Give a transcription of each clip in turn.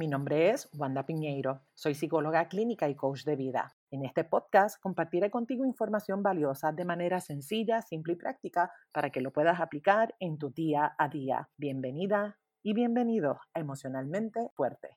Mi nombre es Wanda Piñeiro, soy psicóloga clínica y coach de vida. En este podcast compartiré contigo información valiosa de manera sencilla, simple y práctica para que lo puedas aplicar en tu día a día. Bienvenida y bienvenido a Emocionalmente Fuerte.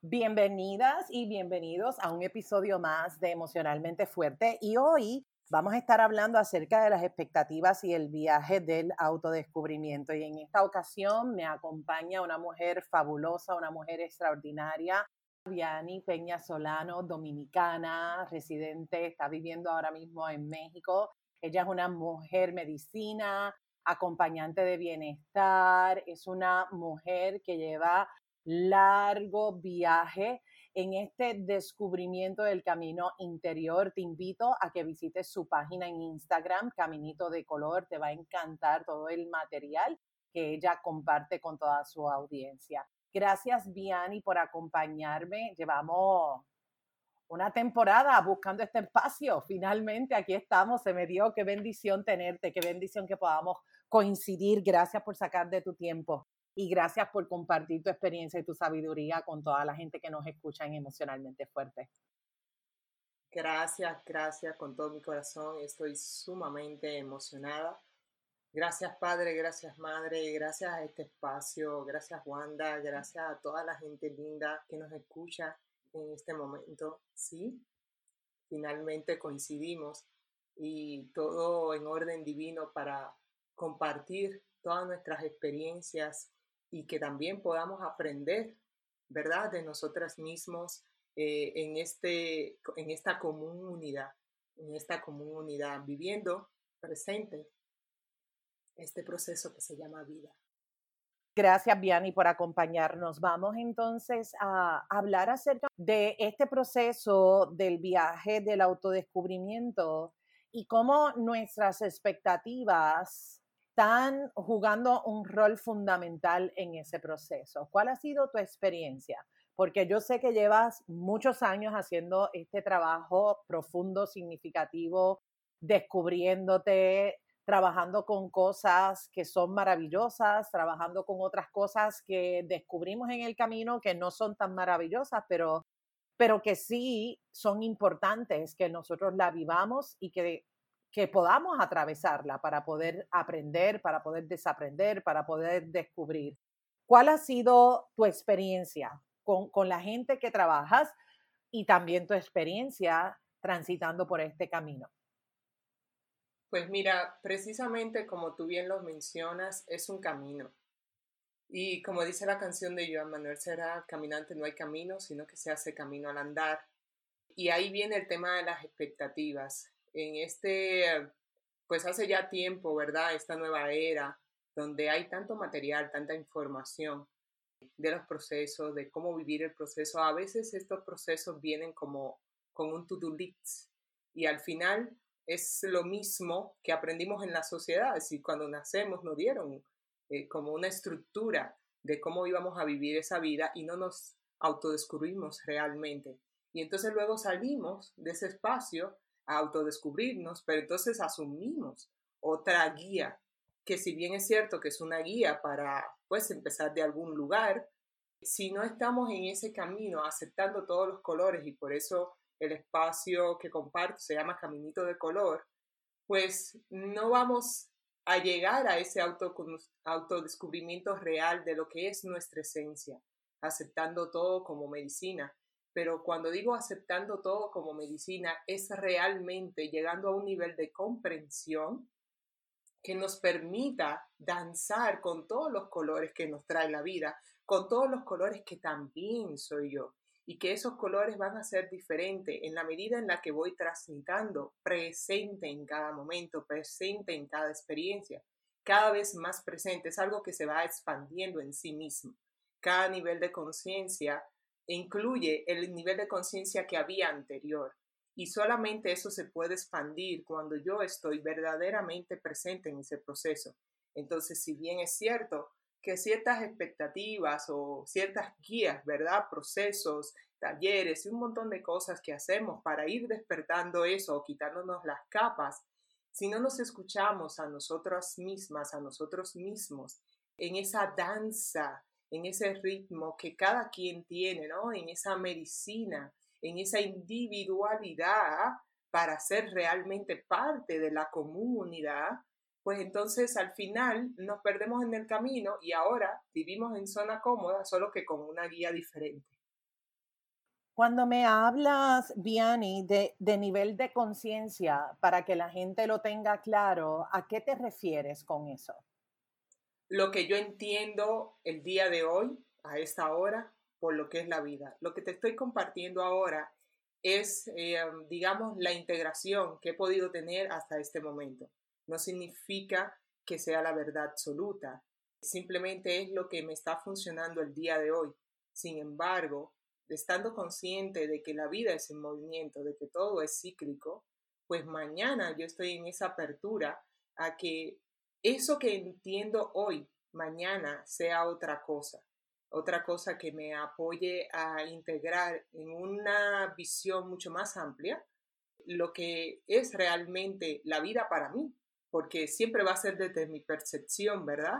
Bienvenidas y bienvenidos a un episodio más de Emocionalmente Fuerte y hoy Vamos a estar hablando acerca de las expectativas y el viaje del autodescubrimiento. Y en esta ocasión me acompaña una mujer fabulosa, una mujer extraordinaria, Viani Peña Solano, dominicana, residente, está viviendo ahora mismo en México. Ella es una mujer medicina, acompañante de bienestar, es una mujer que lleva largo viaje en este descubrimiento del camino interior. Te invito a que visites su página en Instagram, Caminito de Color. Te va a encantar todo el material que ella comparte con toda su audiencia. Gracias, Viani, por acompañarme. Llevamos una temporada buscando este espacio. Finalmente aquí estamos. Se me dio qué bendición tenerte, qué bendición que podamos coincidir. Gracias por sacar de tu tiempo y gracias por compartir tu experiencia y tu sabiduría con toda la gente que nos escucha en Emocionalmente Fuerte. Gracias, gracias con todo mi corazón. Estoy sumamente emocionada. Gracias Padre, gracias Madre, gracias a este espacio, gracias Wanda, gracias a toda la gente linda que nos escucha en este momento. Sí, finalmente coincidimos y todo en orden divino para compartir todas nuestras experiencias y que también podamos aprender, ¿verdad?, de nosotras mismos eh, en, este, en esta comunidad, en esta comunidad, viviendo presente este proceso que se llama vida. Gracias, Viani, por acompañarnos. Vamos entonces a hablar acerca de este proceso del viaje del autodescubrimiento y cómo nuestras expectativas están jugando un rol fundamental en ese proceso. ¿Cuál ha sido tu experiencia? Porque yo sé que llevas muchos años haciendo este trabajo profundo, significativo, descubriéndote, trabajando con cosas que son maravillosas, trabajando con otras cosas que descubrimos en el camino que no son tan maravillosas, pero, pero que sí son importantes que nosotros la vivamos y que que podamos atravesarla para poder aprender, para poder desaprender, para poder descubrir. ¿Cuál ha sido tu experiencia con, con la gente que trabajas y también tu experiencia transitando por este camino? Pues mira, precisamente como tú bien lo mencionas, es un camino. Y como dice la canción de Joan Manuel Serra, caminante no hay camino, sino que se hace camino al andar. Y ahí viene el tema de las expectativas en este, pues hace ya tiempo, ¿verdad? Esta nueva era donde hay tanto material, tanta información de los procesos, de cómo vivir el proceso. A veces estos procesos vienen como con un to-do list y al final es lo mismo que aprendimos en la sociedad. Decir, cuando nacemos nos dieron eh, como una estructura de cómo íbamos a vivir esa vida y no nos autodescubrimos realmente. Y entonces luego salimos de ese espacio autodescubrirnos, pero entonces asumimos otra guía, que si bien es cierto que es una guía para pues empezar de algún lugar, si no estamos en ese camino aceptando todos los colores y por eso el espacio que comparto se llama Caminito de Color, pues no vamos a llegar a ese auto, autodescubrimiento real de lo que es nuestra esencia, aceptando todo como medicina, pero cuando digo aceptando todo como medicina, es realmente llegando a un nivel de comprensión que nos permita danzar con todos los colores que nos trae la vida, con todos los colores que también soy yo, y que esos colores van a ser diferentes en la medida en la que voy transitando, presente en cada momento, presente en cada experiencia, cada vez más presente, es algo que se va expandiendo en sí mismo. Cada nivel de conciencia incluye el nivel de conciencia que había anterior. Y solamente eso se puede expandir cuando yo estoy verdaderamente presente en ese proceso. Entonces, si bien es cierto que ciertas expectativas o ciertas guías, ¿verdad? Procesos, talleres y un montón de cosas que hacemos para ir despertando eso o quitándonos las capas, si no nos escuchamos a nosotras mismas, a nosotros mismos, en esa danza en ese ritmo que cada quien tiene, ¿no? En esa medicina, en esa individualidad para ser realmente parte de la comunidad, pues entonces al final nos perdemos en el camino y ahora vivimos en zona cómoda, solo que con una guía diferente. Cuando me hablas, de, de nivel de conciencia, para que la gente lo tenga claro, ¿a qué te refieres con eso? Lo que yo entiendo el día de hoy, a esta hora, por lo que es la vida. Lo que te estoy compartiendo ahora es, eh, digamos, la integración que he podido tener hasta este momento. No significa que sea la verdad absoluta, simplemente es lo que me está funcionando el día de hoy. Sin embargo, estando consciente de que la vida es en movimiento, de que todo es cíclico, pues mañana yo estoy en esa apertura a que eso que entiendo hoy, mañana sea otra cosa, otra cosa que me apoye a integrar en una visión mucho más amplia lo que es realmente la vida para mí, porque siempre va a ser desde mi percepción, ¿verdad?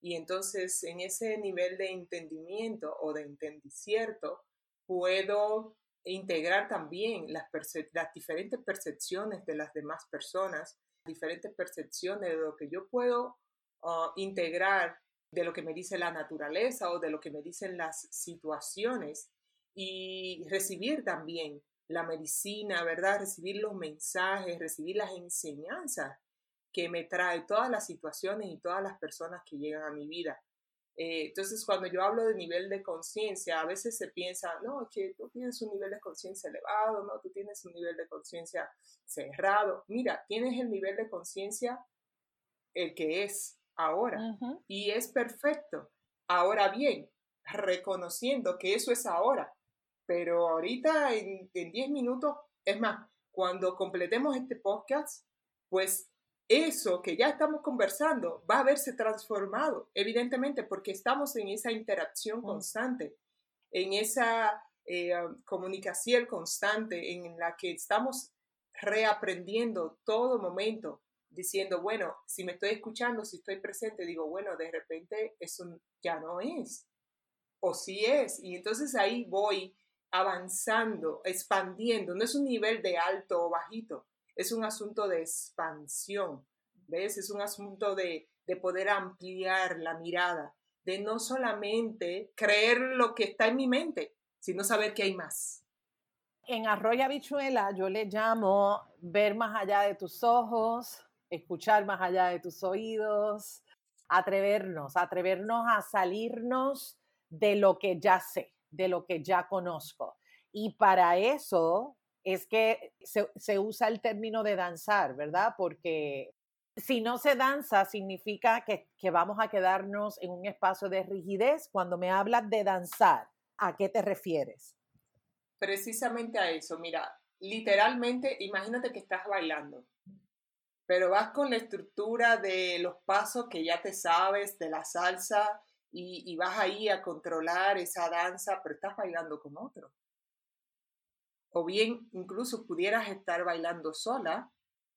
Y entonces en ese nivel de entendimiento o de entendicierto, puedo integrar también las, las diferentes percepciones de las demás personas, diferentes percepciones de lo que yo puedo ah, integrar de lo que me dice la naturaleza o de lo que me dicen las situaciones y recibir también la medicina, ¿verdad? Recibir los mensajes, recibir las enseñanzas que me trae todas las situaciones y todas las personas que llegan a mi vida. Eh, entonces, cuando yo hablo de nivel de conciencia, a veces se piensa, no, que tú tienes un nivel de conciencia elevado, no, tú tienes un nivel de conciencia cerrado. Mira, tienes el nivel de conciencia el que es ahora y es perfecto. Ahora bien, reconociendo que eso es ahora, pero ahorita en 10 minutos, es más, cuando completemos este podcast, pues eso que ya estamos conversando va a verse transformado, evidentemente, porque estamos en esa interacción mm. constante, en esa eh, comunicación constante en la que estamos reaprendiendo todo momento, diciendo, bueno, si me estoy escuchando, si estoy presente, digo, bueno, de repente eso ya no es, o sí es, y entonces ahí voy avanzando, expandiendo, no es un nivel de alto o bajito, es un asunto de expansión, ¿ves? Es un asunto de, poder ampliar la mirada, de no solamente creer lo que está en mi mente, sino saber que hay más. En Arroyo Habichuela yo le llamo ver más allá de tus ojos, escuchar más allá de tus oídos, atrevernos, atrevernos a salirnos de lo que ya sé, de lo que ya conozco. Y para eso es que se, usa el término de danzar, ¿verdad? Porque si no se danza, significa que, vamos a quedarnos en un espacio de rigidez. Cuando me hablas de danzar, ¿a qué te refieres? Precisamente a eso. Mira, literalmente, imagínate que estás bailando, pero vas con la estructura de los pasos que ya te sabes, de la salsa, y, y vas ahí a controlar esa danza, pero estás bailando con otro o bien incluso pudieras estar bailando sola,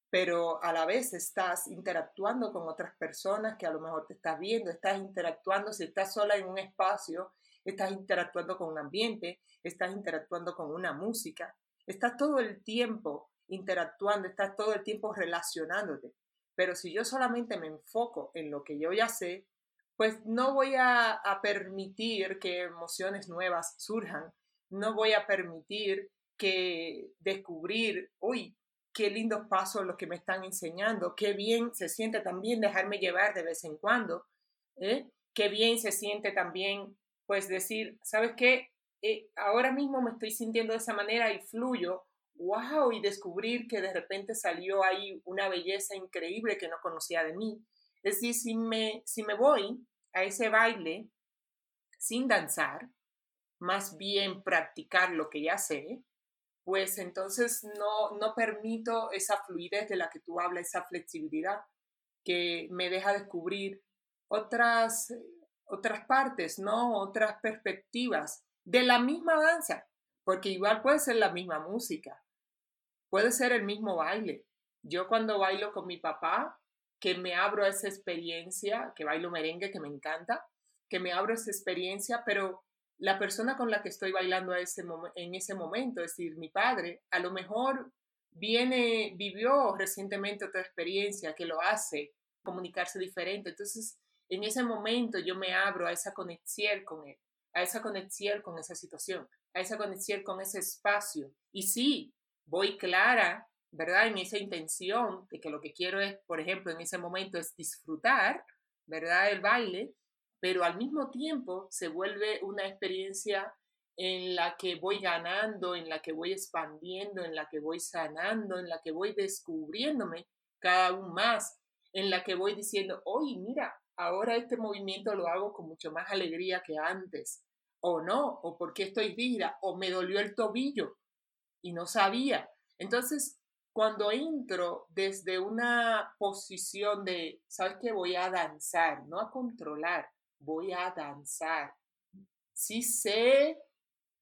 pero a la vez estás interactuando con otras personas que a lo mejor te estás viendo, estás interactuando, si estás sola en un espacio, estás interactuando con un ambiente, estás interactuando con una música, estás todo el tiempo interactuando, estás todo el tiempo relacionándote. Pero si yo solamente me enfoco en lo que yo ya sé, pues no voy a, a permitir que emociones nuevas surjan, no voy a permitir que descubrir, uy, qué lindos pasos los que me están enseñando, qué bien se siente también dejarme llevar de vez en cuando, ¿eh? qué bien se siente también, pues decir, ¿sabes qué? Eh, ahora mismo me estoy sintiendo de esa manera y fluyo, wow, y descubrir que de repente salió ahí una belleza increíble que no conocía de mí. Es decir, si me, si me voy a ese baile sin danzar, más bien practicar lo que ya sé, pues entonces no, no permito esa fluidez de la que tú hablas, esa flexibilidad que me deja descubrir otras, otras partes, ¿no? Otras perspectivas de la misma danza, porque igual puede ser la misma música, puede ser el mismo baile. Yo cuando bailo con mi papá, que me abro a esa experiencia, que bailo merengue, que me encanta, que me abro esa experiencia, pero la persona con la que estoy bailando en ese momento, es decir, mi padre, a lo mejor viene, vivió recientemente otra experiencia que lo hace comunicarse diferente. Entonces, en ese momento yo me abro a esa conexión con él, a esa conexión con esa situación, a esa conexión con ese espacio. Y sí, voy clara, ¿verdad? En esa intención de que lo que quiero es, por ejemplo, en ese momento es disfrutar, ¿verdad? El baile, pero al mismo tiempo se vuelve una experiencia en la que voy ganando, en la que voy expandiendo, en la que voy sanando, en la que voy descubriéndome cada aún más, en la que voy diciendo, oye, mira, ahora este movimiento lo hago con mucho más alegría que antes, o no, o porque estoy rígida, o me dolió el tobillo y no sabía. Entonces, cuando entro desde una posición de, ¿sabes qué? Voy a danzar, no a controlar, voy a danzar. Sí sé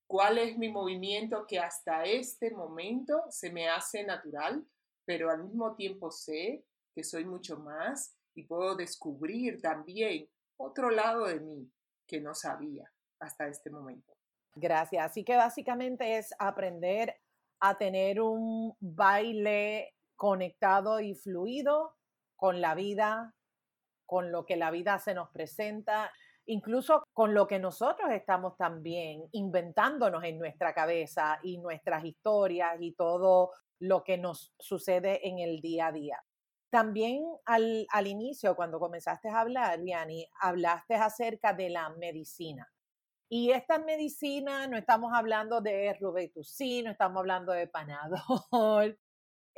cuál es mi movimiento que hasta este momento se me hace natural, pero al mismo tiempo sé que soy mucho más y puedo descubrir también otro lado de mí que no sabía hasta este momento. Gracias. Así que básicamente es aprender a tener un baile conectado y fluido con la vida, con lo que la vida se nos presenta, incluso con lo que nosotros estamos también inventándonos en nuestra cabeza y nuestras historias y todo lo que nos sucede en el día a día. También al, al inicio, cuando comenzaste a hablar, Viani, hablaste acerca de la medicina. Y esta medicina, no estamos hablando de Robetussin, no estamos hablando de Panadol,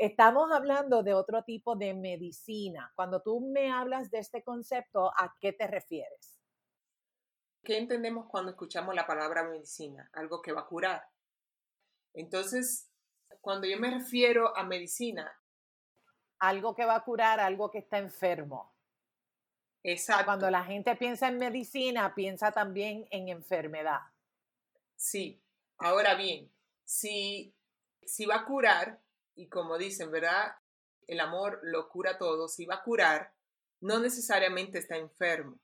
Estamos hablando de otro tipo de medicina. Cuando tú me hablas de este concepto, ¿a qué te refieres? ¿Qué entendemos cuando escuchamos la palabra medicina? Algo que va a curar. Entonces, cuando yo me refiero a medicina. Algo que va a curar, algo que está enfermo. Exacto. Cuando la gente piensa en medicina, piensa también en enfermedad. Sí. Ahora bien, si, si va a curar, y como dicen, ¿verdad? El amor lo cura todo. Si va a curar, no necesariamente está enfermo,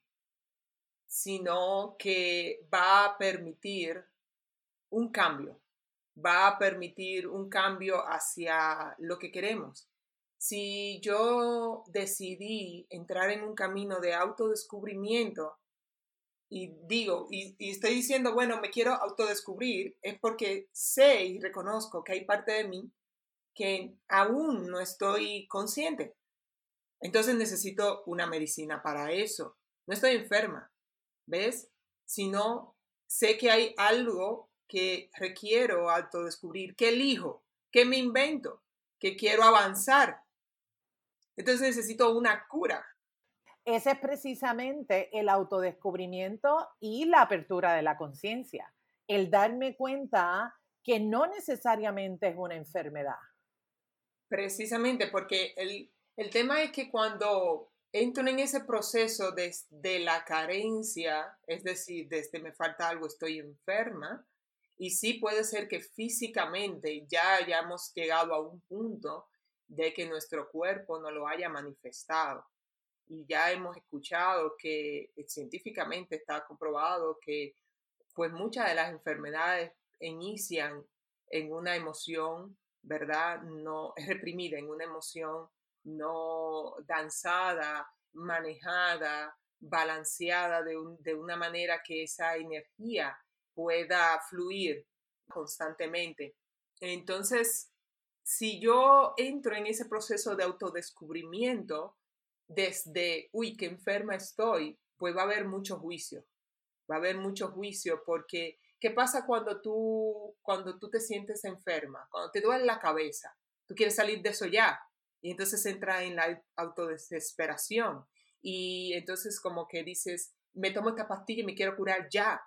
sino que va a permitir un cambio, va a permitir un cambio hacia lo que queremos. Si yo decidí entrar en un camino de autodescubrimiento y digo, y, y, estoy diciendo, bueno, me quiero autodescubrir, es porque sé y reconozco que hay parte de mí que aún no estoy consciente. Entonces necesito una medicina para eso. No estoy enferma, ¿ves? Sino sé que hay algo que requiero autodescubrir, que elijo, que me invento, que quiero avanzar. Entonces necesito una cura. Ese es precisamente el autodescubrimiento y la apertura de la conciencia. El darme cuenta que no necesariamente es una enfermedad. Precisamente porque el, tema es que cuando entro en ese proceso desde la carencia, es decir, desde me falta algo, estoy enferma, y sí puede ser que físicamente ya hayamos llegado a un punto de que nuestro cuerpo no lo haya manifestado. Y ya hemos escuchado que científicamente está comprobado que pues muchas de las enfermedades inician en una emoción ¿verdad? No es reprimida en una emoción no danzada, manejada, balanceada de, de una manera que esa energía pueda fluir constantemente. Entonces, si yo entro en ese proceso de autodescubrimiento desde, uy, qué enferma estoy, pues va a haber mucho juicio, va a haber mucho juicio porque ¿Qué pasa cuando tú, cuando tú te sientes enferma? Cuando te duele la cabeza, tú quieres salir de eso ya. Y entonces entra en la autodesesperación. Y entonces como que dices, me tomo esta pastilla y me quiero curar ya.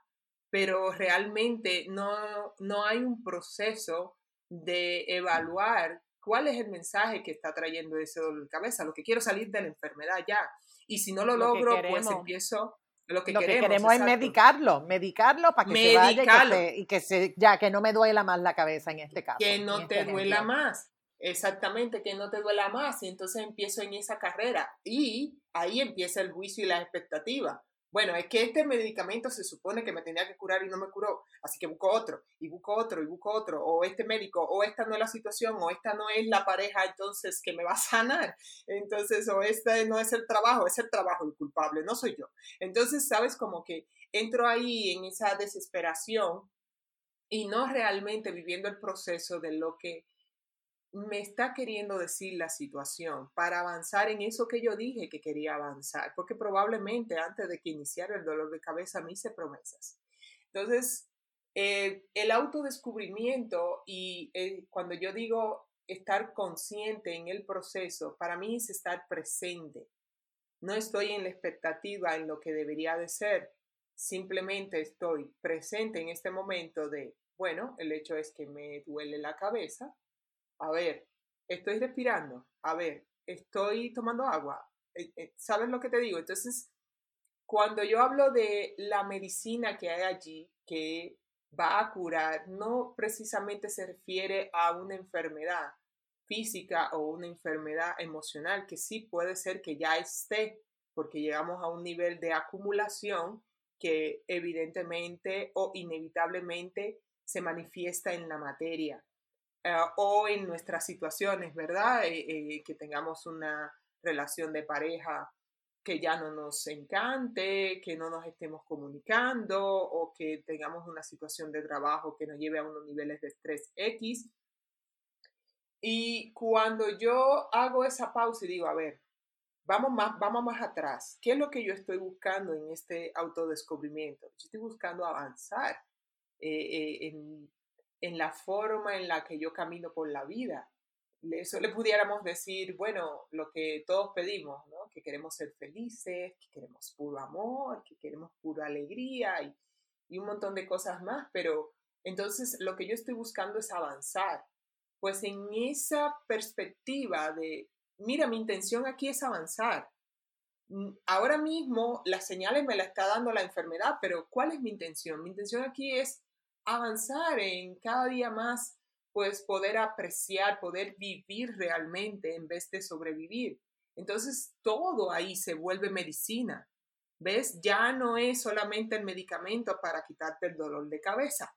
Pero realmente no, no hay un proceso de evaluar cuál es el mensaje que está trayendo ese dolor de cabeza. Lo que quiero salir de la enfermedad ya. Y si no lo, logro, pues empiezo lo que, queremos, es medicarlo, medicarlo para que se vaya y que, se, ya que no me duela más la cabeza en este caso. Que no este te duela más, exactamente, que no te duela más. Y entonces empiezo en esa carrera y ahí empieza el juicio y la expectativa. Bueno, es que este medicamento se supone que me tenía que curar y no me curó, así que busco otro, y busco otro, y busco otro, o este médico, o esta no es la situación, o esta no es la pareja, entonces que me va a sanar, entonces, o este no es el trabajo, es el trabajo el culpable, no soy yo. Entonces, sabes, como que entro ahí en esa desesperación y no realmente viviendo el proceso de lo que me está queriendo decir la situación para avanzar en eso que yo dije que quería avanzar, porque probablemente antes de que iniciara el dolor de cabeza me hice promesas. Entonces, eh, el autodescubrimiento y cuando yo digo estar consciente en el proceso, para mí es estar presente. No estoy en la expectativa en lo que debería de ser, simplemente estoy presente en este momento de, bueno, el hecho es que me duele la cabeza, a ver, estoy respirando, a ver, estoy tomando agua, eh, eh, ¿sabes lo que te digo? Entonces, cuando yo hablo de la medicina que hay allí, que va a curar, no precisamente se refiere a una enfermedad física o una enfermedad emocional, que sí puede ser que ya esté, porque llegamos a un nivel de acumulación que evidentemente o inevitablemente se manifiesta en la materia. Eh, o en nuestras situaciones, ¿verdad? Eh, eh, que tengamos una relación de pareja que ya no nos encante, que no nos estemos comunicando o que tengamos una situación de trabajo que nos lleve a unos niveles de estrés X. Y cuando yo hago esa pausa y digo, a ver, vamos más, vamos más atrás, ¿qué es lo que yo estoy buscando en este autodescubrimiento? Yo estoy buscando avanzar en, en la forma en la que yo camino por la vida. Eso le pudiéramos decir, bueno, lo que todos pedimos, ¿no? Que queremos ser felices, que queremos puro amor, que queremos pura alegría y, y un montón de cosas más, pero entonces lo que yo estoy buscando es avanzar. Pues en esa perspectiva de, mira, mi intención aquí es avanzar. Mm, ahora mismo las señales me las está dando la enfermedad, pero ¿cuál es mi intención? Mi intención aquí es avanzar en cada día más, pues poder apreciar, poder vivir realmente en vez de sobrevivir. Entonces todo ahí se vuelve medicina. ¿Ves? Ya no es solamente el medicamento para quitarte el dolor de cabeza.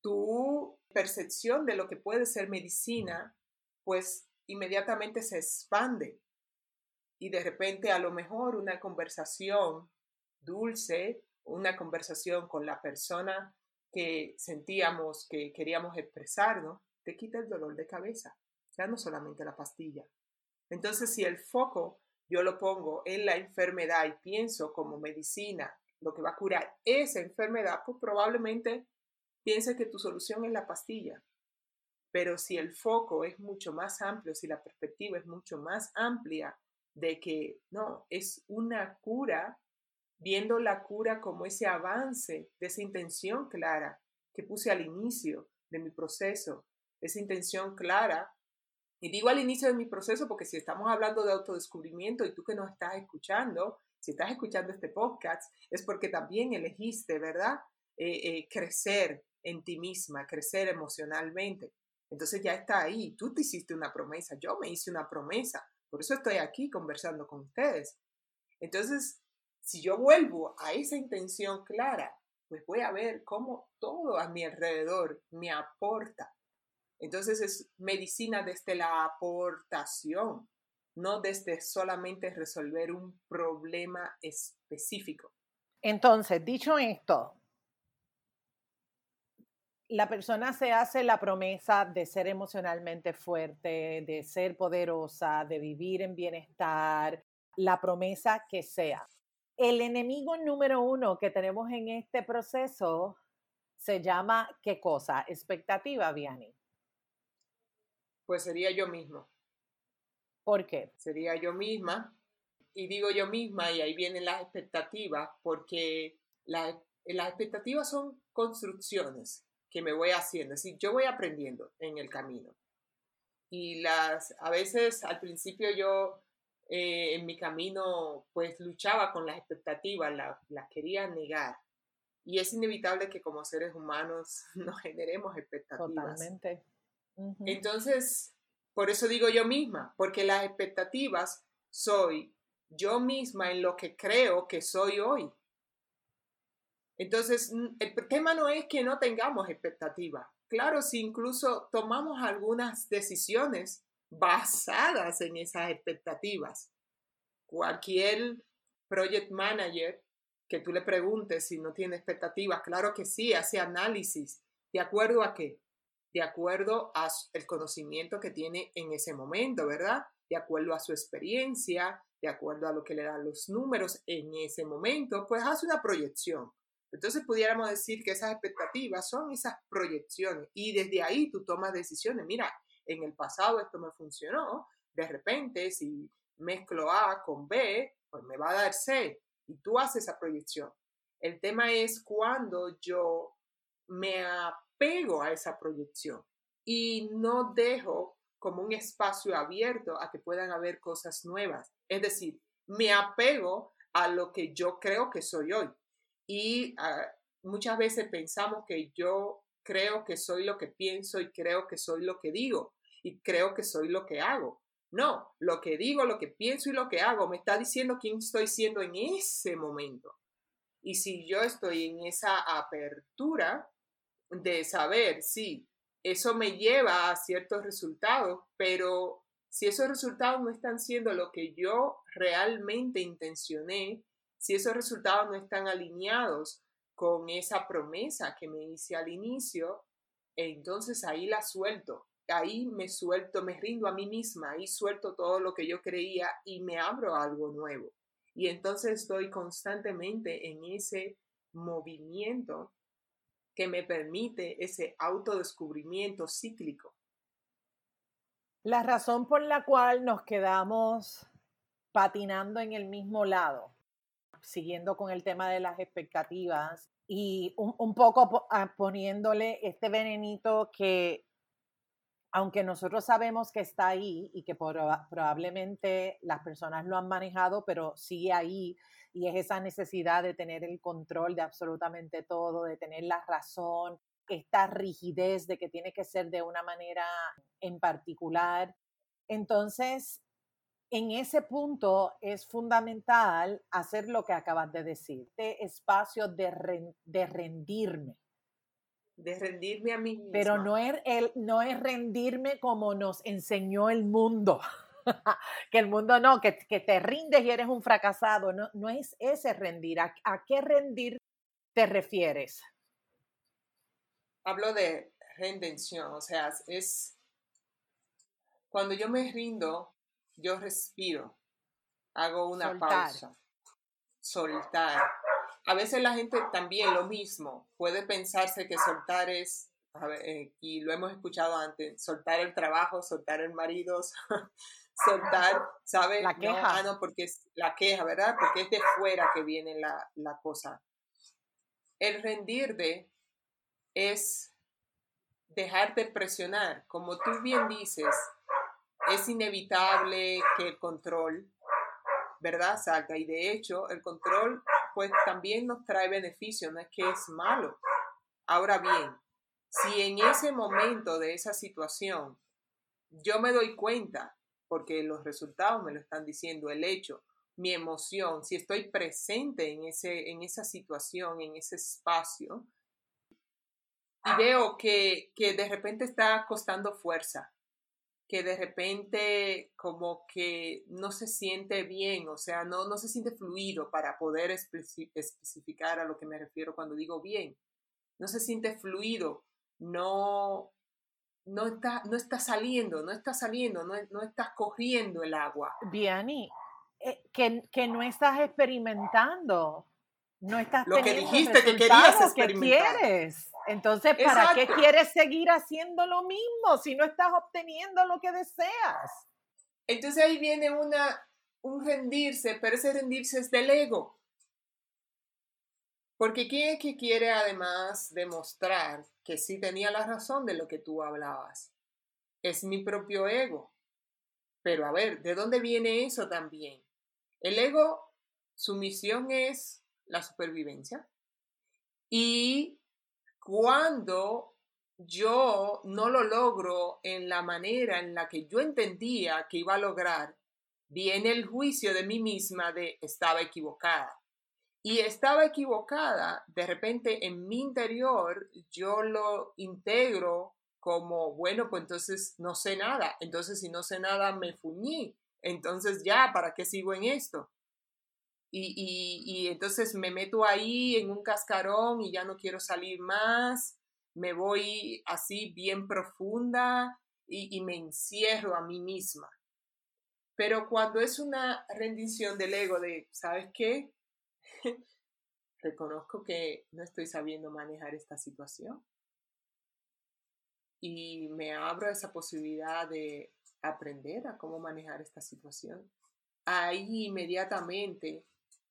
Tu percepción de lo que puede ser medicina, pues inmediatamente se expande. Y de repente a lo mejor una conversación dulce, una conversación con la persona que sentíamos que queríamos expresarnos, te quita el dolor de cabeza, ya no solamente la pastilla. Entonces, si el foco yo lo pongo en la enfermedad y pienso como medicina, lo que va a curar esa enfermedad, pues probablemente piense que tu solución es la pastilla. Pero si el foco es mucho más amplio, si la perspectiva es mucho más amplia de que no, es una cura viendo la cura como ese avance de esa intención clara que puse al inicio de mi proceso, esa intención clara. Y digo al inicio de mi proceso porque si estamos hablando de autodescubrimiento y tú que nos estás escuchando, si estás escuchando este podcast, es porque también elegiste, ¿verdad? Eh, eh, crecer en ti misma, crecer emocionalmente. Entonces ya está ahí, tú te hiciste una promesa, yo me hice una promesa, por eso estoy aquí conversando con ustedes. Entonces, si yo vuelvo a esa intención clara, pues voy a ver cómo todo a mi alrededor me aporta. Entonces es medicina desde la aportación, no desde solamente resolver un problema específico. Entonces, dicho esto, la persona se hace la promesa de ser emocionalmente fuerte, de ser poderosa, de vivir en bienestar, la promesa que sea. El enemigo número uno que tenemos en este proceso se llama ¿qué cosa? Expectativa, Vianney. Pues sería yo mismo. ¿Por qué? Sería yo misma. Y digo yo misma, y ahí vienen las expectativas, porque las expectativas son construcciones que me voy haciendo. Es decir, yo voy aprendiendo en el camino. Y las, a veces al principio yo eh, en mi camino pues luchaba con las expectativas, las quería negar. Y es inevitable que como seres humanos nos generemos expectativas. Totalmente. Entonces, por eso digo yo misma, porque las expectativas soy yo misma en lo que creo que soy hoy. Entonces, el tema no es que no tengamos expectativa. Claro, si incluso tomamos algunas decisiones basadas en esas expectativas. Cualquier project manager que tú le preguntes si no tiene expectativas, claro que sí, hace análisis. ¿De acuerdo a qué? De acuerdo a el conocimiento que tiene en ese momento, ¿verdad? De acuerdo a su experiencia, de acuerdo a lo que le dan los números en ese momento, pues hace una proyección. Entonces pudiéramos decir que esas expectativas son esas proyecciones y desde ahí tú tomas decisiones. Mira, en el pasado esto me funcionó, de repente si mezclo A con B, pues me va a dar C y tú haces esa proyección. El tema es cuando yo me apego a esa proyección y no dejo como un espacio abierto a que puedan haber cosas nuevas. Es decir, me apego a lo que yo creo que soy hoy. Y ah, muchas veces pensamos que yo creo que soy lo que pienso y creo que soy lo que digo y creo que soy lo que hago. No, lo que digo, lo que pienso y lo que hago me está diciendo quién estoy siendo en ese momento. Y si yo estoy en esa apertura de saber, sí, eso me lleva a ciertos resultados, pero si esos resultados no están siendo lo que yo realmente intencioné, si esos resultados no están alineados con esa promesa que me hice al inicio, entonces ahí la suelto ahí me suelto, me rindo a mí misma, ahí suelto todo lo que yo creía y me abro a algo nuevo. Y entonces estoy constantemente en ese movimiento que me permite ese autodescubrimiento cíclico. La razón por la cual nos quedamos patinando en el mismo lado, siguiendo con el tema de las expectativas y un, un poco ah, poniéndole este venenito que aunque nosotros sabemos que está ahí y que probablemente las personas lo han manejado, pero sigue ahí y es esa necesidad de tener el control de absolutamente todo, de tener la razón, esta rigidez de que tiene que ser de una manera en particular. Entonces, en ese punto es fundamental hacer lo que acabas de decir, este espacio de, de rendirme de rendirme a mí misma. Pero no es, el, no es rendirme como nos enseñó el mundo. que el mundo no, que, que, te rindes y eres un fracasado. No, no es ese rendir. ¿A, qué rendir te refieres? Hablo de rendición, o sea, es cuando yo me rindo, yo respiro, hago una pausa, soltar a veces la gente también lo mismo, puede pensarse que soltar es, eh, y lo hemos escuchado antes, soltar el trabajo, soltar el marido, soltar, ¿sabes? La queja. No, ah, no, porque es la queja, ¿verdad? Porque es de fuera que viene la, la cosa. El rendirte es dejarte presionar. Como tú bien dices, es inevitable que el control, ¿verdad? Salga. Y de hecho, el control pues también nos trae beneficio, no es que es malo. Ahora bien, si en ese momento de esa situación yo me doy cuenta, porque los resultados me lo están diciendo, el hecho, mi emoción, si estoy presente en, ese, en esa situación, en ese espacio, y veo que, que de repente está costando fuerza, que de repente como que no se siente bien, o sea, no, no se siente fluido para poder especificar a lo que me refiero cuando digo bien. No se siente fluido, no, no, está, no está saliendo, no está saliendo, no, no estás cogiendo el agua. Viani, eh, que, que no estás experimentando, no estás lo que dijiste que querías experimentar. Que quieres. Entonces, ¿para qué quieres seguir haciendo lo mismo si no estás obteniendo lo que deseas? Entonces ahí viene una, un rendirse, pero ese rendirse es del ego. Porque ¿quién es que quiere además demostrar que sí tenía la razón de lo que tú hablabas? Es mi propio ego. Pero a ver, ¿de dónde viene eso también? El ego, su misión es la supervivencia. Y cuando yo no lo logro en la manera en la que yo entendía que iba a lograr, viene el juicio de mí misma de estaba equivocada. Y estaba equivocada, de repente en mi interior yo lo integro como, bueno, pues entonces no sé nada, entonces si no sé nada me fuñí, entonces ya, ¿para qué sigo en esto? Y, y, entonces me meto ahí en un cascarón y ya no quiero salir más, me voy así bien profunda y, y me encierro a mí misma. Pero cuando es una rendición del ego de, ¿sabes qué? Reconozco que no estoy sabiendo manejar esta situación. Y me abro a esa posibilidad de aprender a cómo manejar esta situación. Ahí inmediatamente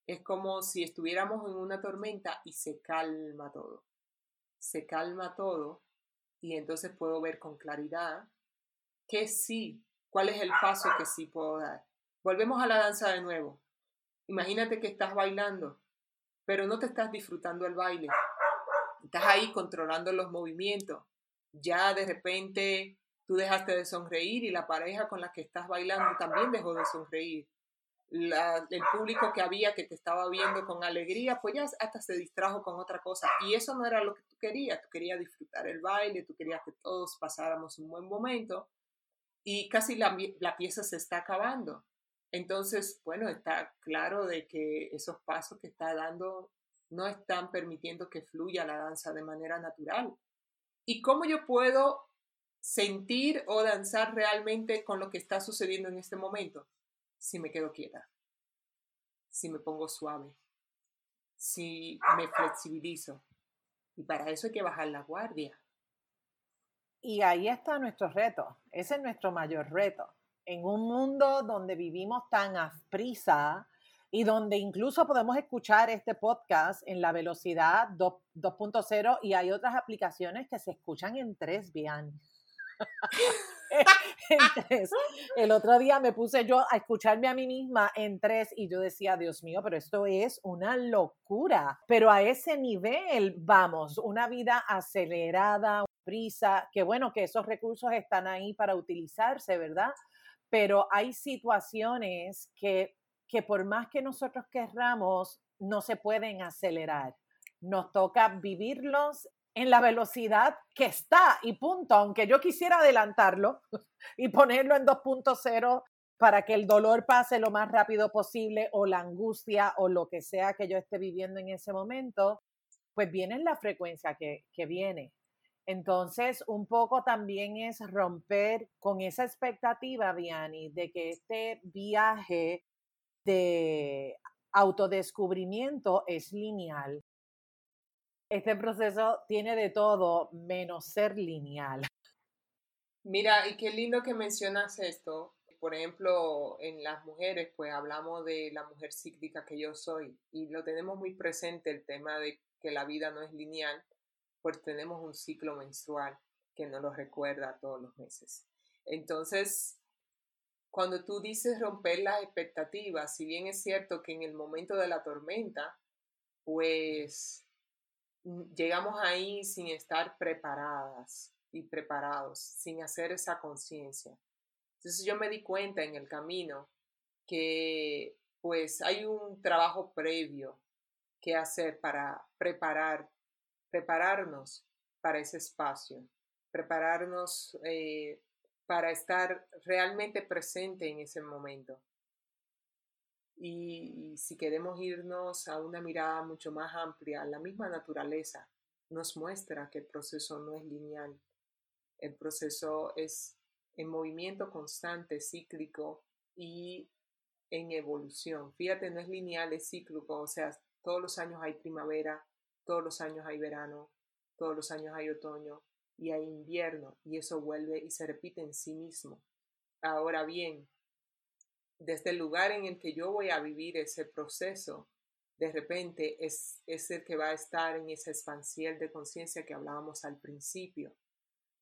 es como si estuviéramos en una tormenta y se calma todo. Se calma todo y entonces puedo ver con claridad qué sí, cuál es el paso que sí puedo dar. Volvemos a la danza de nuevo. Imagínate que estás bailando, pero no te estás disfrutando el baile. Estás ahí controlando los movimientos. Ya de repente tú dejaste de sonreír y la pareja con la que estás bailando también dejó de sonreír el público que había que te estaba viendo con alegría, pues ya hasta se distrajo con otra cosa. Y eso no era lo que tú querías. Tú querías disfrutar el baile, tú querías que todos pasáramos un buen momento. Y casi la, la pieza se está acabando. Entonces, bueno, está claro de que esos pasos que está dando no están permitiendo que fluya la danza de manera natural. ¿Y cómo yo puedo sentir o danzar realmente con lo que está sucediendo en este momento? Si me quedo quieta, si me pongo suave, si me flexibilizo. Y para eso hay que bajar la guardia. Y ahí está nuestro reto, ese es nuestro mayor reto. En un mundo donde vivimos tan a prisa y donde incluso podemos escuchar este podcast en la velocidad 2.0 y hay otras aplicaciones que se escuchan en 3 bien. El otro día me puse yo a escucharme a mí misma en tres y yo decía, Dios mío, pero esto es una locura. Pero a ese nivel vamos, una vida acelerada, prisa, que bueno, que esos recursos están ahí para utilizarse, ¿verdad? Pero hay situaciones que, que por más que nosotros querramos, no se pueden acelerar. Nos toca vivirlos en la velocidad que está y punto, aunque yo quisiera adelantarlo y ponerlo en 2.0 para que el dolor pase lo más rápido posible o la angustia o lo que sea que yo esté viviendo en ese momento, pues viene en la frecuencia que, que viene. Entonces, un poco también es romper con esa expectativa, Viani, de que este viaje de autodescubrimiento es lineal este proceso tiene de todo menos ser lineal. Mira, y qué lindo que mencionas esto. Por ejemplo, en las mujeres, pues hablamos de la mujer cíclica que yo soy y lo tenemos muy presente el tema de que la vida no es lineal, pues tenemos un ciclo menstrual que nos lo recuerda todos los meses. Entonces, cuando tú dices romper las expectativas, si bien es cierto que en el momento de la tormenta, pues llegamos ahí sin estar preparadas y preparados, sin hacer esa conciencia. Entonces yo me di cuenta en el camino que pues hay un trabajo previo que hacer para preparar, prepararnos para ese espacio, prepararnos eh, para estar realmente presente en ese momento. Y, si queremos irnos a una mirada mucho más amplia, la misma naturaleza nos muestra que el proceso no es lineal. El proceso es en movimiento constante, cíclico y en evolución. Fíjate, no es lineal, es cíclico, o sea, todos los años hay primavera, todos los años hay verano, todos los años hay otoño y hay invierno y eso vuelve y se repite en sí mismo. Ahora bien, desde el lugar en el que yo voy a vivir ese proceso, de repente es, es el que va a estar en ese expansión de conciencia que hablábamos al principio.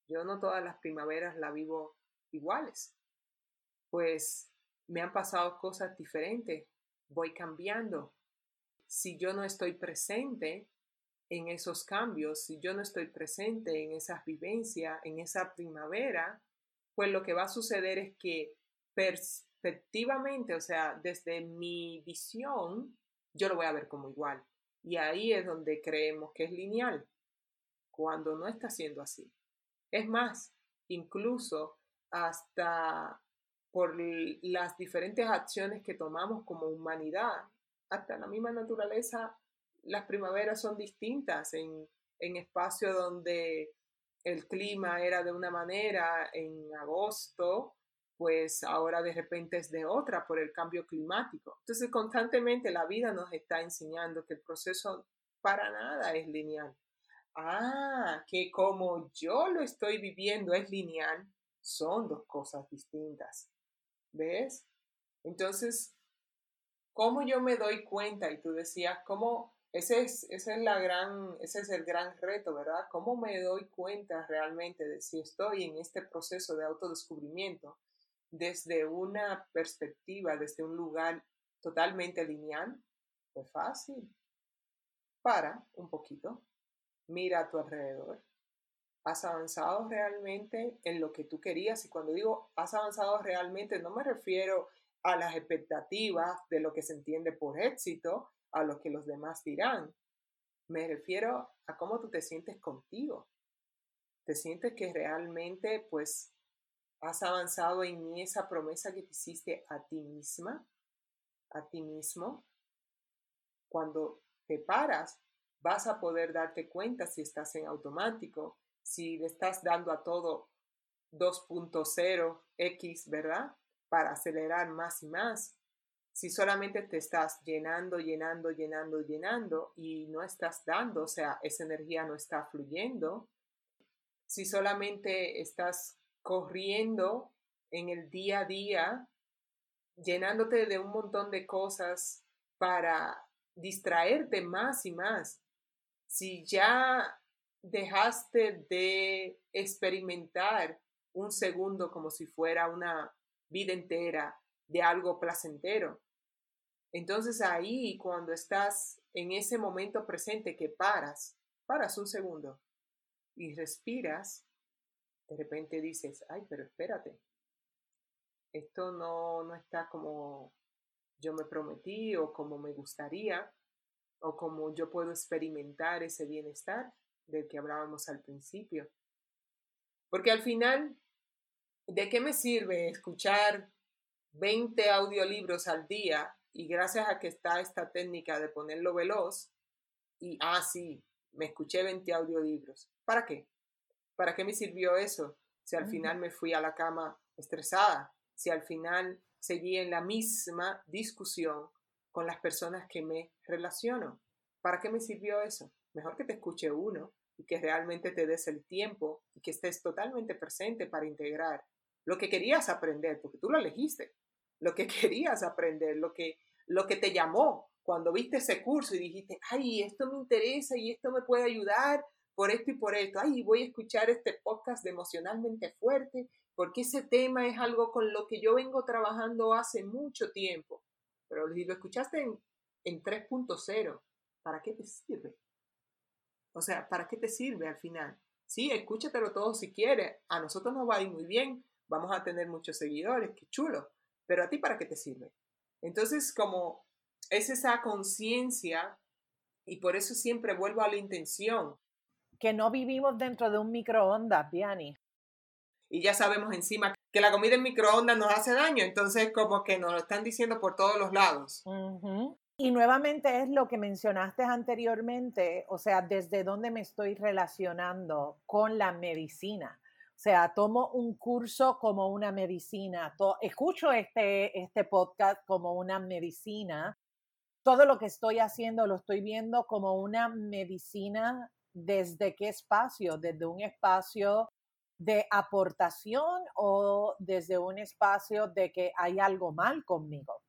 Yo no todas las primaveras la vivo iguales, pues me han pasado cosas diferentes, voy cambiando. Si yo no estoy presente en esos cambios, si yo no estoy presente en esas vivencias, en esa primavera, pues lo que va a suceder es que perspectivamente, o sea, desde mi visión, yo lo voy a ver como igual. Y ahí es donde creemos que es lineal, cuando no está siendo así. Es más, incluso hasta por las diferentes acciones que tomamos como humanidad, hasta la misma naturaleza, las primaveras son distintas en, en espacios donde el clima era de una manera en agosto, pues ahora de repente es de otra por el cambio climático. Entonces constantemente la vida nos está enseñando que el proceso para nada es lineal. Ah, que como yo lo estoy viviendo es lineal, son dos cosas distintas. ¿Ves? Entonces, ¿cómo yo me doy cuenta? Y tú decías, ¿cómo? Ese es, ese es, la gran, ese es el gran reto, ¿verdad? ¿Cómo me doy cuenta realmente de si estoy en este proceso de autodescubrimiento desde una perspectiva, desde un lugar totalmente lineal? Pues fácil. Para un poquito, mira a tu alrededor. ¿Has avanzado realmente en lo que tú querías? Y cuando digo has avanzado realmente, no me refiero a las expectativas de lo que se entiende por éxito, a lo que los demás dirán. Me refiero a cómo tú te sientes contigo. ¿Te sientes que realmente pues has avanzado en esa promesa que te hiciste a ti misma, a ti mismo? Cuando te paras, vas a poder darte cuenta si estás en automático, si le estás dando a todo 2.0 X, ¿verdad? Para acelerar más y más. Si solamente te estás llenando, llenando, llenando, llenando y no estás dando, o sea, esa energía no está fluyendo. Si solamente estás corriendo en el día a día, llenándote de un montón de cosas para distraerte más y más. Si ya dejaste de experimentar un segundo como si fuera una vida entera de algo placentero. Entonces ahí cuando estás en ese momento presente que paras, paras un segundo y respiras, de repente dices, ay, pero espérate, esto no, no está como yo me prometí o como me gustaría o como yo puedo experimentar ese bienestar del que hablábamos al principio. Porque al final, ¿de qué me sirve escuchar 20 audiolibros al día y gracias a que está esta técnica de ponerlo veloz y, ah, sí, me escuché 20 audiolibros? ¿Para qué? ¿Para qué me sirvió eso? Si al final me fui a la cama estresada, si al final seguí en la misma discusión con las personas que me relaciono. ¿Para qué me sirvió eso? Mejor que te escuche uno y que realmente te des el tiempo y que estés totalmente presente para integrar lo que querías aprender, porque tú lo elegiste, lo que querías aprender, lo que, lo que te llamó cuando viste ese curso y dijiste, ay, esto me interesa y esto me puede ayudar por esto y por esto, ay, voy a escuchar este podcast de emocionalmente fuerte, porque ese tema es algo con lo que yo vengo trabajando hace mucho tiempo. Pero si lo escuchaste en, en 3.0, ¿para qué te sirve? O sea, ¿para qué te sirve al final? Sí, escúchatelo todo si quieres. A nosotros nos va a ir muy bien. Vamos a tener muchos seguidores, qué chulo. Pero a ti, ¿para qué te sirve? Entonces, como es esa conciencia, y por eso siempre vuelvo a la intención. Que no vivimos dentro de un microondas, Viani. Y ya sabemos encima que la comida en microondas nos hace daño, entonces como que nos lo están diciendo por todos los lados. Y nuevamente es lo que mencionaste anteriormente, o sea, desde dónde me estoy relacionando con la medicina. O sea, tomo un curso como una medicina, escucho este, este podcast como una medicina. Todo lo que estoy haciendo lo estoy viendo como una medicina desde qué espacio, desde un espacio de aportación o desde un espacio de que hay algo mal conmigo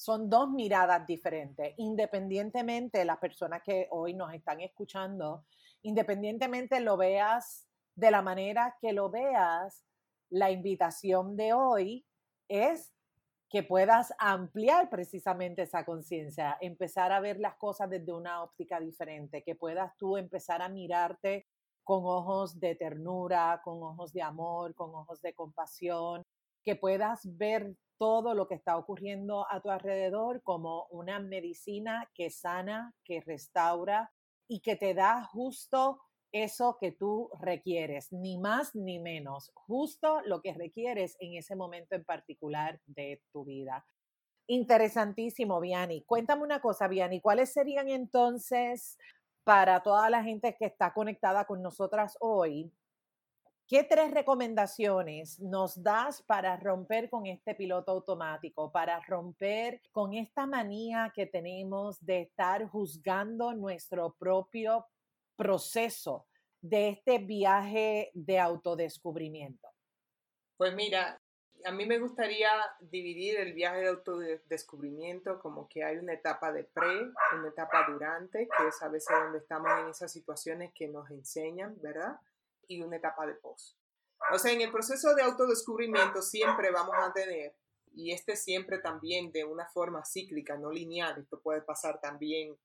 son dos miradas diferentes, independientemente de las personas que hoy nos están escuchando, independientemente lo veas de la manera que lo veas, la invitación de hoy es que puedas ampliar precisamente esa conciencia, empezar a ver las cosas desde una óptica diferente, que puedas tú empezar a mirarte con ojos de ternura, con ojos de amor, con ojos de compasión, que puedas ver todo lo que está ocurriendo a tu alrededor como una medicina que sana, que restaura y que te da justo eso que tú requieres, ni más ni menos, justo lo que requieres en ese momento en particular de tu vida. Interesantísimo, Viani. Cuéntame una cosa, Viani, ¿cuáles serían entonces para toda la gente que está conectada con nosotras hoy? ¿Qué tres recomendaciones nos das para romper con este piloto automático, para romper con esta manía que tenemos de estar juzgando nuestro propio proceso de este viaje de autodescubrimiento? Pues mira, a mí me gustaría dividir el viaje de autodescubrimiento como que hay una etapa de pre, una etapa durante, que es a veces donde estamos en esas situaciones que nos enseñan, ¿verdad? Y una etapa de post. O sea, en el proceso de autodescubrimiento siempre vamos a tener, y este siempre también de una forma cíclica, no lineal, esto puede pasar también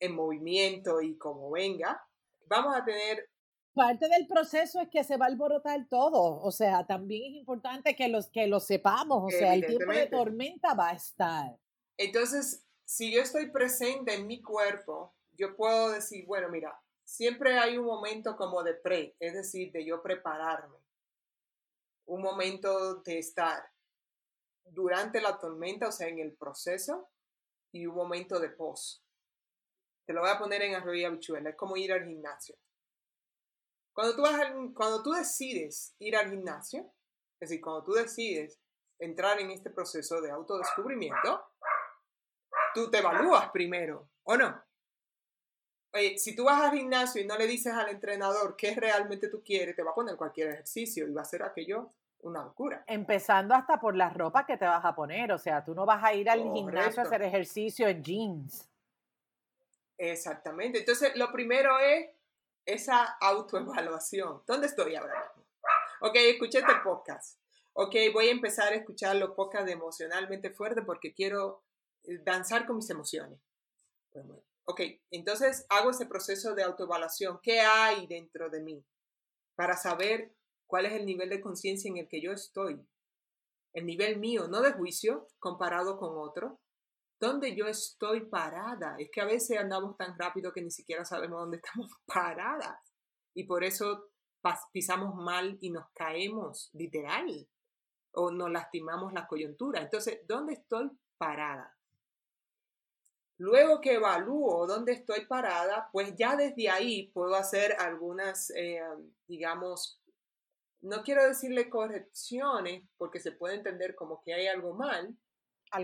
en movimiento y como venga, vamos a tener parte del proceso es que se va a alborotar todo, o sea, también es importante que los que lo sepamos, o sea, el tiempo de tormenta va a estar. Entonces, si yo estoy presente en mi cuerpo, yo puedo decir, bueno, mira, siempre hay un momento como de pre, es decir, de yo prepararme, un momento de estar durante la tormenta, o sea, en el proceso, y un momento de post. Te lo voy a poner en arroyo habichuela, es como ir al gimnasio cuando tú, vas cuando tú decides ir al gimnasio, es decir, cuando tú decides entrar en este proceso de autodescubrimiento, tú te evalúas primero, ¿o no? Oye, si tú vas al gimnasio y no le dices al entrenador qué realmente tú quieres, te va a poner cualquier ejercicio y va a ser aquello una locura. Empezando hasta por la ropa que te vas a poner, o sea, tú no vas a ir al gimnasio a hacer ejercicio en jeans. Exactamente, entonces lo primero es esa autoevaluación. ¿Dónde estoy ahora? Ok, escuché este podcast. Ok, voy a empezar a escuchar los podcasts de emocionalmente fuerte porque quiero eh, danzar con mis emociones. Pues ok, entonces hago ese proceso de autoevaluación. ¿Qué hay dentro de mí? Para saber cuál es el nivel de conciencia en el que yo estoy. El nivel mío, no de juicio, comparado con otro, dónde yo estoy parada. Es que a veces andamos tan rápido que ni siquiera sabemos dónde estamos paradas. Y por eso pisamos mal y nos caemos, literal. O nos lastimamos la coyuntura. Entonces, ¿dónde estoy parada? Luego que evalúo dónde estoy parada, pues ya desde ahí puedo hacer algunas, eh, digamos, no quiero decirle correcciones, porque se puede entender como que hay algo mal,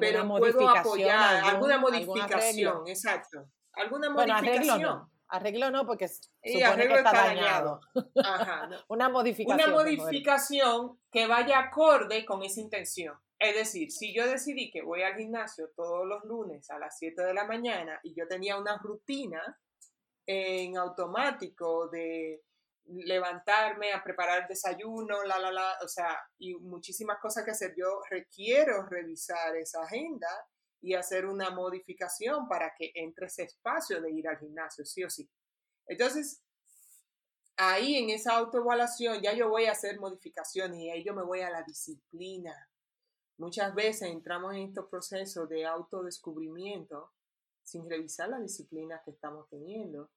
pero puedo apoyar alguna modificación, exacto. Alguna modificación. arreglo no, arreglo no porque supone que está, dañado. una modificación. Una modificación que vaya acorde con esa intención. Es decir, si yo decidí que voy al gimnasio todos los lunes a las 7 de la mañana y yo tenía una rutina en automático de levantarme a preparar desayuno, la, la, la, o sea, y muchísimas cosas que hacer. Yo requiero revisar esa agenda y hacer una modificación para que entre ese espacio de ir al gimnasio, sí o sí. Entonces, ahí en esa autoevaluación ya yo voy a hacer modificaciones y ahí yo me voy a la disciplina. Muchas veces entramos en estos procesos de autodescubrimiento sin revisar las disciplinas que estamos teniendo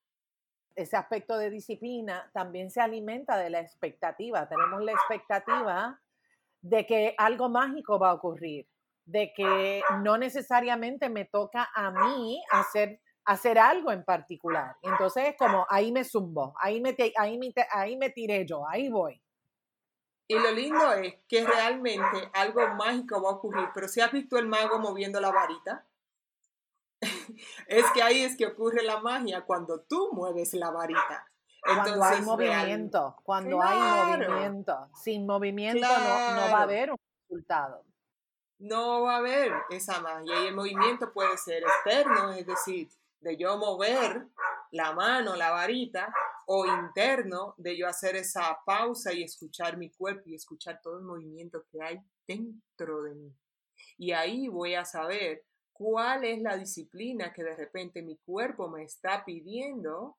ese aspecto de disciplina también se alimenta de la expectativa. Tenemos la expectativa de que algo mágico va a ocurrir, de que no necesariamente me toca a mí hacer, hacer algo en particular. Entonces es como, ahí me zumbo, ahí me, ahí, me, ahí me tiré yo, ahí voy. Y lo lindo es que realmente algo mágico va a ocurrir, pero si has visto el mago moviendo la varita, es que ahí es que ocurre la magia cuando tú mueves la varita. cuando hay movimiento, cuando hay movimiento. Sin movimiento no, no, va a haber un resultado. No va a haber esa magia. Y el movimiento puede ser externo, es decir, de yo mover la mano, la varita, o interno, de yo hacer esa pausa y escuchar mi cuerpo y escuchar todo el movimiento que hay dentro de mí. Y ahí voy a saber cuál es la disciplina que de repente mi cuerpo me está pidiendo,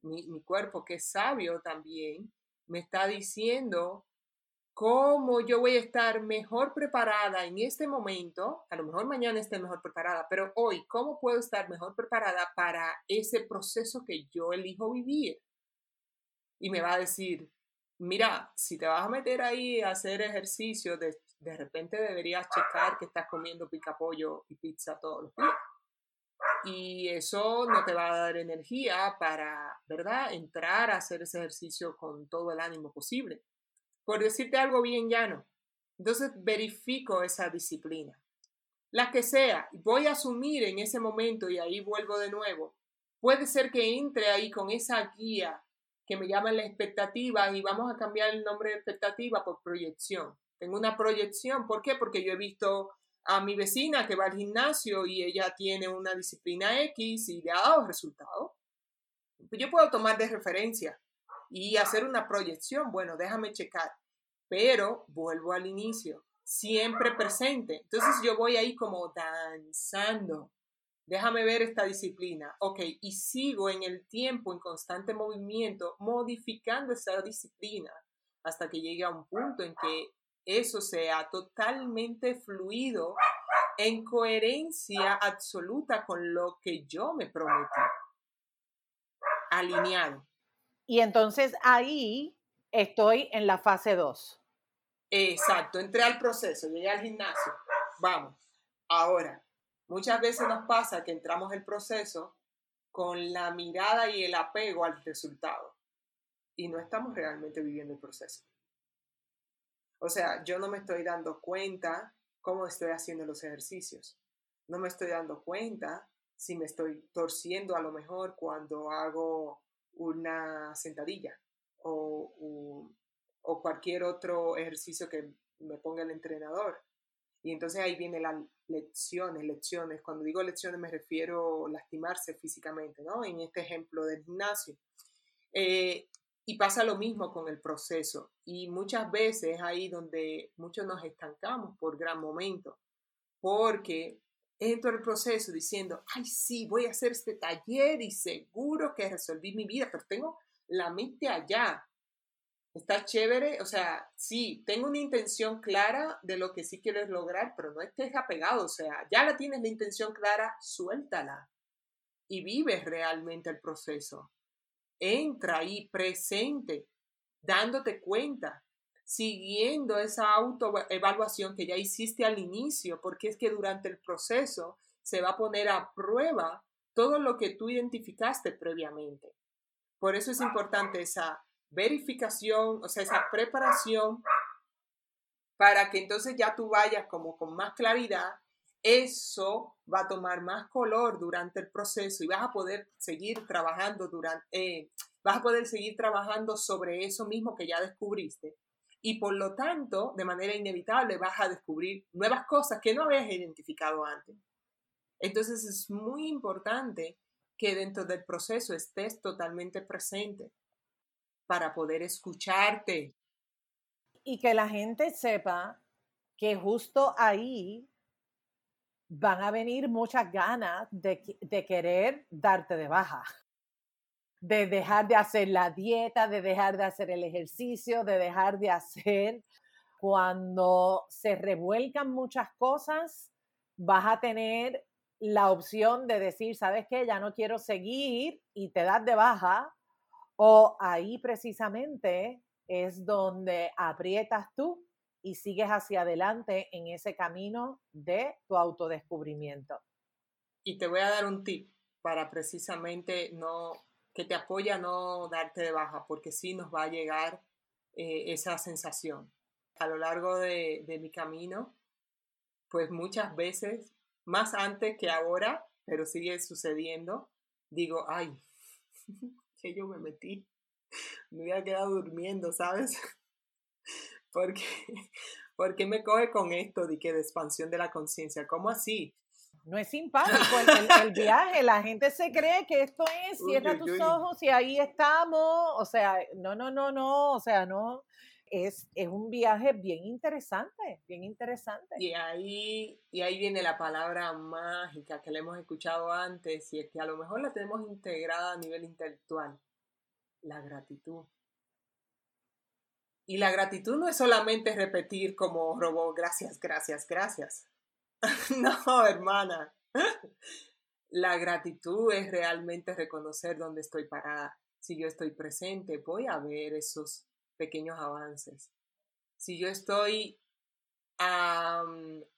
mi, cuerpo que es sabio también, me está diciendo cómo yo voy a estar mejor preparada en este momento, a lo mejor mañana esté mejor preparada, pero hoy, ¿cómo puedo estar mejor preparada para ese proceso que yo elijo vivir? Y me va a decir, mira, si te vas a meter ahí a hacer ejercicio, de, de repente deberías checar que estás comiendo pica pollo y pizza todos los días. Y eso no te va a dar energía para, ¿verdad?, entrar a hacer ese ejercicio con todo el ánimo posible. Por decirte algo bien llano. Entonces verifico esa disciplina. La que sea, voy a asumir en ese momento y ahí vuelvo de nuevo. Puede ser que entre ahí con esa guía que me llama la expectativa y vamos a cambiar el nombre de expectativa por proyección. Tengo una proyección, ¿por qué? Porque yo he visto a mi vecina que va al gimnasio y ella tiene una disciplina X y le ha dado resultado. Pues yo puedo tomar de referencia y hacer una proyección. Bueno, déjame checar. Pero vuelvo al inicio, siempre presente. Entonces yo voy ahí como danzando. Déjame ver esta disciplina. Ok, y sigo en el tiempo, en constante movimiento, modificando esa disciplina hasta que llegue a un punto en que eso sea totalmente fluido, en coherencia absoluta con lo que yo me prometí. Alineado. Y entonces ahí estoy en la fase 2. Exacto, entré al proceso, llegué al gimnasio. Vamos. Ahora, muchas veces nos pasa que entramos el proceso con la mirada y el apego al resultado y no estamos realmente viviendo el proceso. O sea, yo no me estoy dando cuenta cómo estoy haciendo los ejercicios. No me estoy dando cuenta si me estoy torciendo a lo mejor cuando hago una sentadilla o, cualquier otro ejercicio que me ponga el entrenador. Y entonces ahí vienen las lecciones, lecciones. Cuando digo lecciones me refiero a lastimarse físicamente, ¿no? En este ejemplo del gimnasio. Eh, y pasa lo mismo con el proceso. Y muchas veces ahí donde muchos nos estancamos por gran momento, porque entro el proceso diciendo, ay, sí, voy a hacer este taller y seguro que resolví mi vida, pero tengo la mente allá. Está chévere, o sea, sí, tengo una intención clara de lo que sí quieres lograr, pero no estés apegado, o sea, ya la tienes la intención clara, suéltala y vives realmente el proceso entra ahí presente, dándote cuenta, siguiendo esa autoevaluación que ya hiciste al inicio, porque es que durante el proceso se va a poner a prueba todo lo que tú identificaste previamente. Por eso es importante esa verificación, o sea, esa preparación para que entonces ya tú vayas como con más claridad eso va a tomar más color durante el proceso y vas a poder seguir trabajando durante, eh, vas a poder seguir trabajando sobre eso mismo que ya descubriste. Y por lo tanto, de manera inevitable, vas a descubrir nuevas cosas que no habías identificado antes. Entonces es muy importante que dentro del proceso estés totalmente presente para poder escucharte. Y que la gente sepa que justo ahí van a venir muchas ganas de, querer darte de baja, de dejar de hacer la dieta, de dejar de hacer el ejercicio, de dejar de hacer. Cuando se revuelcan muchas cosas, vas a tener la opción de decir, ¿sabes qué? Ya no quiero seguir y te das de baja. O ahí precisamente es donde aprietas tú y sigues hacia adelante en ese camino de tu autodescubrimiento. Y te voy a dar un tip para precisamente no que te apoya no darte de baja, porque sí nos va a llegar eh, esa sensación. A lo largo de, de mi camino, pues muchas veces, más antes que ahora, pero sigue sucediendo, digo, ay, que yo me metí, me había quedado durmiendo, ¿sabes? Porque, porque me coge con esto de que de expansión de la conciencia, ¿cómo así? No es simpático el, viaje, la gente se cree que esto es, cierra tus ojos y ahí estamos, o sea, no, no, no, no, o sea, no, es, es un viaje bien interesante, bien interesante. Y ahí, y ahí viene la palabra mágica que le hemos escuchado antes y es que a lo mejor la tenemos integrada a nivel intelectual, la gratitud Y la gratitud no es solamente repetir como robot, gracias, gracias, gracias. no, hermana. La gratitud es realmente reconocer dónde estoy parada. Si yo estoy presente, voy a ver esos pequeños avances. Si yo estoy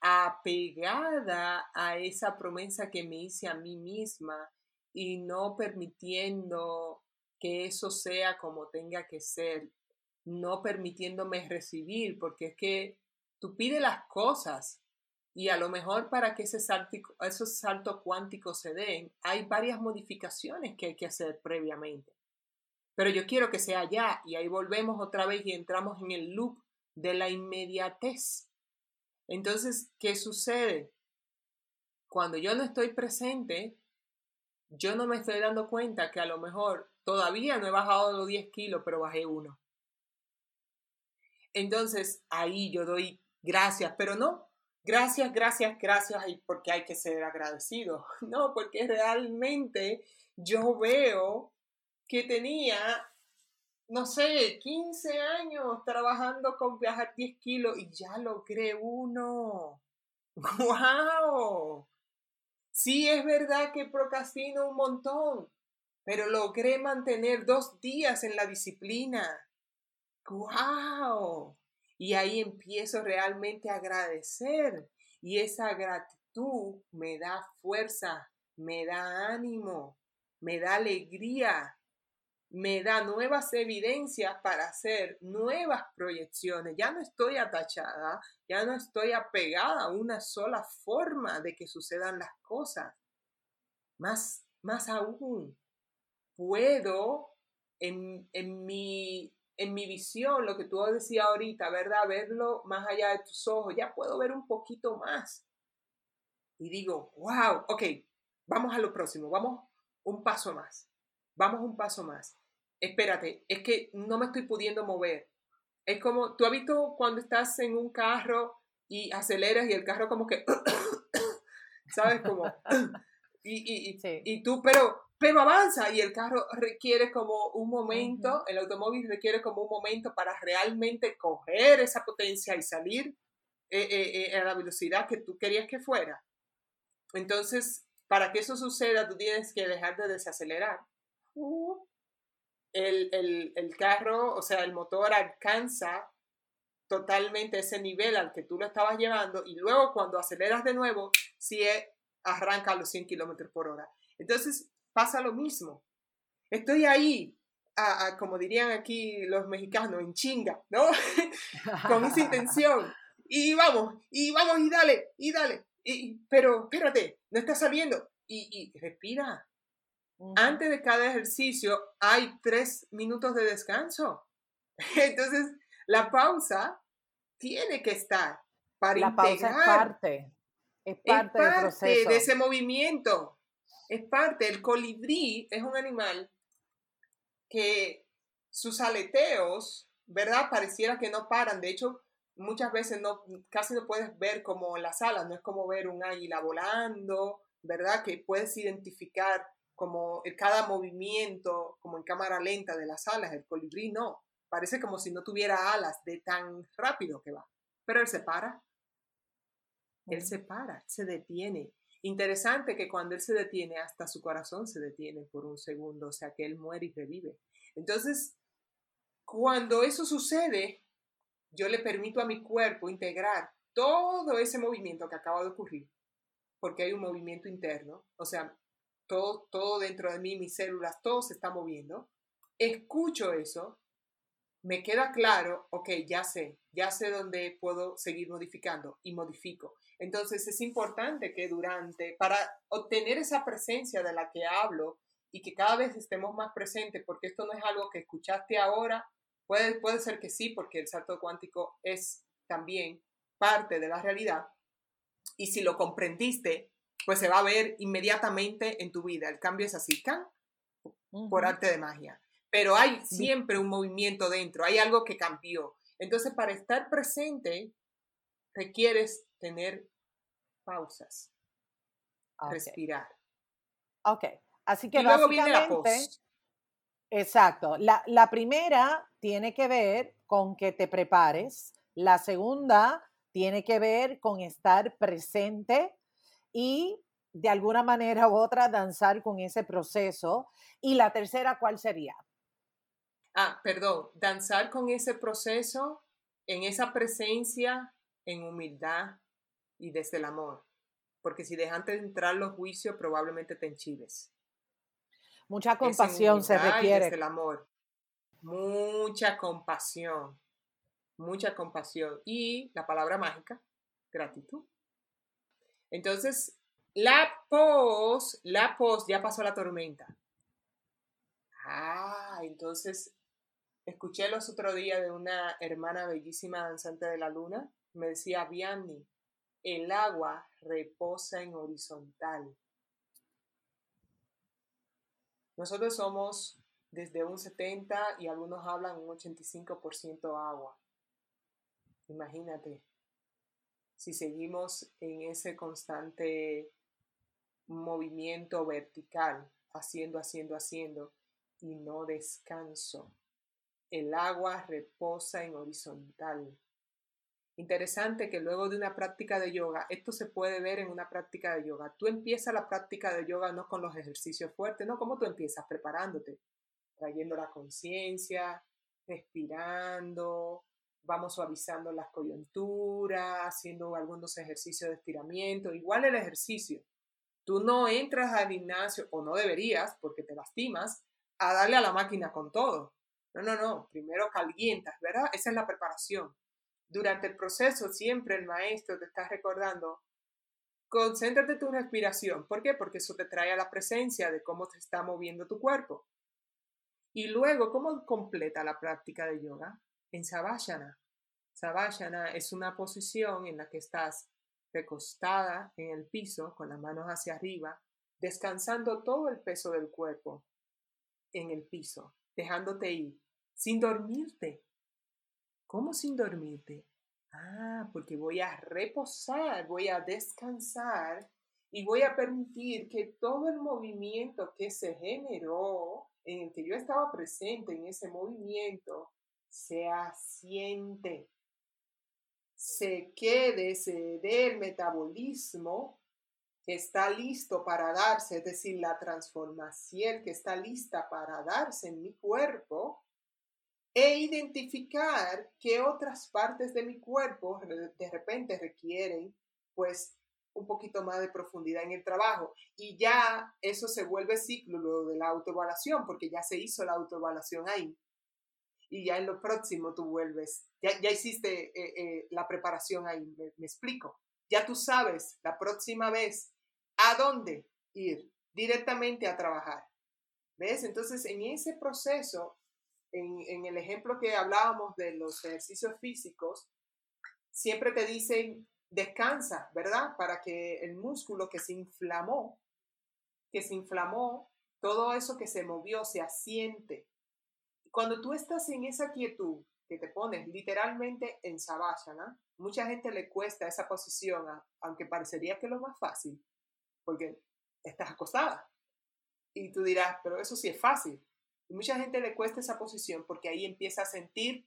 apegada a esa promesa que me hice a mí misma y no permitiendo que eso sea como tenga que ser, no permitiéndome recibir, porque es que tú pides las cosas y a lo mejor para que ese salto, esos saltos cuánticos se den, hay varias modificaciones que hay que hacer previamente. Pero yo quiero que sea ya y ahí volvemos otra vez y entramos en el loop de la inmediatez. Entonces, ¿qué sucede? Cuando yo no estoy presente, yo no me estoy dando cuenta que a lo mejor todavía no he bajado los 10 kilos, pero bajé uno. Entonces, ahí yo doy gracias, pero no, gracias, gracias, gracias, porque hay que ser agradecido. No, porque realmente yo veo que tenía, no sé, 15 años trabajando con viajar 10 kilos y ya logré uno. ¡Wow! Sí, es verdad que procrastino un montón, pero logré mantener dos días en la disciplina. ¡Wow! Y ahí empiezo realmente a agradecer. Y esa gratitud me da fuerza, me da ánimo, me da alegría, me da nuevas evidencias para hacer nuevas proyecciones. Ya no estoy atachada, ya no estoy apegada a una sola forma de que sucedan las cosas. Más, más aún, puedo en, en, mi, en mi visión, lo que tú decías ahorita, ¿verdad? Verlo más allá de tus ojos, ya puedo ver un poquito más. Y digo, wow, ok, vamos a lo próximo, vamos un paso más, vamos un paso más. Espérate, es que no me estoy pudiendo mover. Es como, tú has visto cuando estás en un carro y aceleras y el carro como que, ¿sabes? Como, y, y, y tú, pero pero avanza y el carro requiere como un momento, el automóvil requiere como un momento para realmente coger esa potencia y salir eh, eh, eh, a la velocidad que tú querías que fuera. Entonces, para que eso suceda, tú tienes que dejar de desacelerar. el, el, el carro, o sea, el motor alcanza totalmente ese nivel al que tú lo estabas llevando y luego cuando aceleras de nuevo, sí arranca a los 100 kilómetros por hora. Entonces, pasa lo mismo. Estoy ahí, como dirían aquí los mexicanos, en chinga, ¿no? Con esa intención. Y vamos, y vamos, y dale, y dale. Y, pero espérate, no está saliendo. Y, respira. Antes de cada ejercicio hay tres minutos de descanso. Entonces, la pausa tiene que estar para la pausa es parte, es parte, del proceso. de ese movimiento es parte, el colibrí es un animal que sus aleteos, ¿verdad? Pareciera que no paran. De hecho, muchas veces no, casi no puedes ver como las alas, no es como ver un águila volando, ¿verdad? Que puedes identificar como cada movimiento, como en cámara lenta de las alas, el colibrí no. Parece como si no tuviera alas de tan rápido que va. Pero él se para. Él se para, se detiene. Interesante que cuando él se detiene, hasta su corazón se detiene por un segundo, o sea que él muere y revive. Entonces, cuando eso sucede, yo le permito a mi cuerpo integrar todo ese movimiento que acaba de ocurrir, porque hay un movimiento interno, o sea, todo, todo dentro de mí, mis células, todo se está moviendo. Escucho eso, me queda claro, ok, ya sé, ya sé dónde puedo seguir modificando y modifico. Entonces es importante que durante, para obtener esa presencia de la que hablo y que cada vez estemos más presentes, porque esto no es algo que escuchaste ahora, puede, puede ser que sí, porque el salto cuántico es también parte de la realidad, y si lo comprendiste, pues se va a ver inmediatamente en tu vida. El cambio es así, ¿can? por arte de magia. Pero hay siempre un movimiento dentro, hay algo que cambió. Entonces, para estar presente, requieres tener pausas, respirar. Ok, así que y luego viene la Exacto. La, la primera tiene que ver con que te prepares. La segunda tiene que ver con estar presente y de alguna manera u otra danzar con ese proceso. Y la tercera, ¿cuál sería? Ah, perdón, danzar con ese proceso, en esa presencia, en humildad y desde el amor. Porque si dejan de entrar los juicios, probablemente te enchives. Mucha compasión se requiere. desde el amor. Mucha compasión. Mucha compasión. Y la palabra mágica, gratitud. Entonces, la pos, la pos, ya pasó la tormenta. Ah, entonces escuché los otro día de una hermana bellísima danzante de la luna. Me decía, Vianney, el agua reposa en horizontal. Nosotros somos desde un 70 y algunos hablan un 85% agua. Imagínate, si seguimos en ese constante movimiento vertical, haciendo, haciendo, haciendo, y no descanso. El agua reposa en horizontal. Interesante que luego de una práctica de yoga, esto se puede ver en una práctica de yoga. Tú empiezas la práctica de yoga no con los ejercicios fuertes, no, como tú empiezas preparándote, trayendo la conciencia, respirando, vamos suavizando las coyunturas, haciendo algunos ejercicios de estiramiento, igual el ejercicio. Tú no entras al gimnasio, o no deberías, porque te lastimas, a darle a la máquina con todo. No, no, no, primero calientas, ¿verdad? Esa es la preparación. Durante el proceso siempre el maestro te está recordando, concéntrate tu respiración. ¿Por qué? Porque eso te trae a la presencia de cómo te está moviendo tu cuerpo. Y luego, ¿cómo completa la práctica de yoga? en Savasana. Savasana es una posición en la que estás recostada en el piso con las manos hacia arriba, descansando todo el peso del cuerpo en el piso, dejándote ir, sin dormirte. ¿Cómo sin dormirte? Ah, porque voy a reposar, voy a descansar y voy a permitir que todo el movimiento que se generó, en el que yo estaba presente en ese movimiento, se asiente, se quede, se dé el metabolismo que está listo para darse, es decir, la transformación que está lista para darse en mi cuerpo, e identificar qué otras partes de mi cuerpo de repente requieren, pues, un poquito más de profundidad en el trabajo. Y ya eso se vuelve ciclo de la autoevaluación, porque ya se hizo la autoevaluación ahí y ya en lo próximo tú vuelves, ya, ya hiciste eh, eh, la preparación ahí, me, explico. Ya tú sabes la próxima vez a dónde ir, directamente a trabajar. ¿Ves? Entonces, en ese proceso, en, el ejemplo que hablábamos de los ejercicios físicos, siempre te dicen, descansa, ¿verdad? Para que el músculo que se inflamó, que se inflamó, todo eso que se movió, se asiente, cuando tú estás en esa quietud, que te pones literalmente en sabásana, mucha gente le cuesta esa posición, aunque parecería que es lo más fácil, porque estás acostada. Y tú dirás, pero eso sí es fácil. Y mucha gente le cuesta esa posición porque ahí empieza a sentir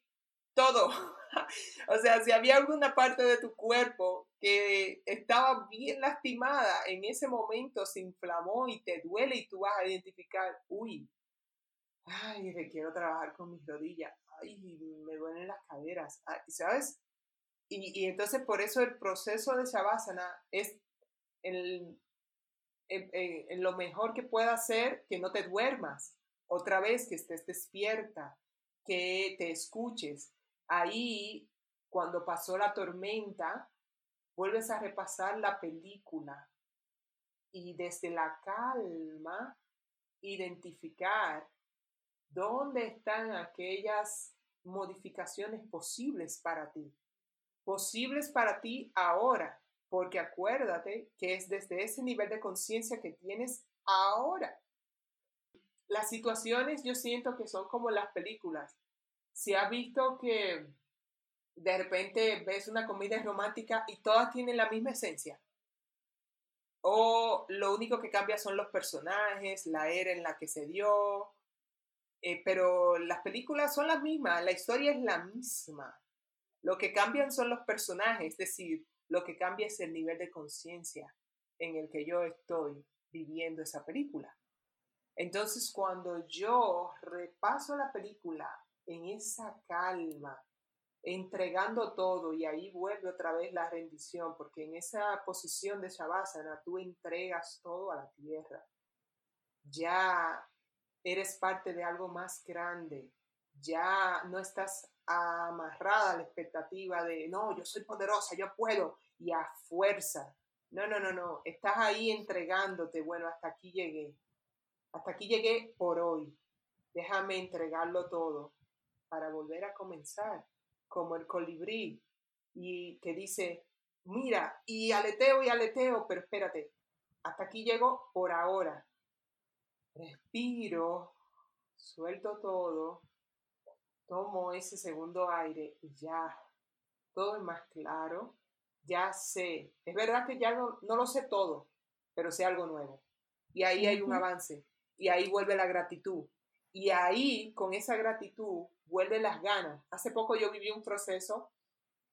todo. o sea, si había alguna parte de tu cuerpo que estaba bien lastimada, en ese momento se inflamó y te duele y tú vas a identificar, uy, ay, requiero trabajar con mis rodillas, ay, me duelen las caderas, ¿sabes? Y, entonces por eso el proceso de Shavasana es el, en lo mejor que pueda hacer que no te duermas, otra vez que estés despierta, que te escuches. Ahí, cuando pasó la tormenta, vuelves a repasar la película y desde la calma identificar ¿Dónde están aquellas modificaciones posibles para ti? Posibles para ti ahora, porque acuérdate que es desde ese nivel de conciencia que tienes ahora. Las situaciones yo siento que son como las películas. Se ha visto que de repente ves una comedia romántica y todas tienen la misma esencia. O lo único que cambia son los personajes, la era en la que se dio, Eh, pero las películas son las mismas, la historia es la misma. Lo que cambian son los personajes, es decir, lo que cambia es el nivel de conciencia en el que yo estoy viviendo esa película. Entonces, cuando yo repaso la película en esa calma, entregando todo, y ahí vuelve otra vez la rendición, porque en esa posición de Shavasana tú entregas todo a la tierra. Ya eres parte de algo más grande, ya no estás amarrada a la expectativa de, no, yo soy poderosa, yo puedo, y a fuerza. No, no, no, no, estás ahí entregándote, bueno, hasta aquí llegué, hasta aquí llegué por hoy, déjame entregarlo todo para volver a comenzar, como el colibrí, y que dice, mira, y aleteo y aleteo, pero espérate, hasta aquí llego por ahora. Respiro, suelto todo, tomo ese segundo aire y ya todo es más claro, ya sé. Es verdad que ya no, lo sé todo, pero sé algo nuevo. Y ahí hay un avance. Y ahí vuelve la gratitud. Y ahí, con esa gratitud, vuelven las ganas. Hace poco yo viví un proceso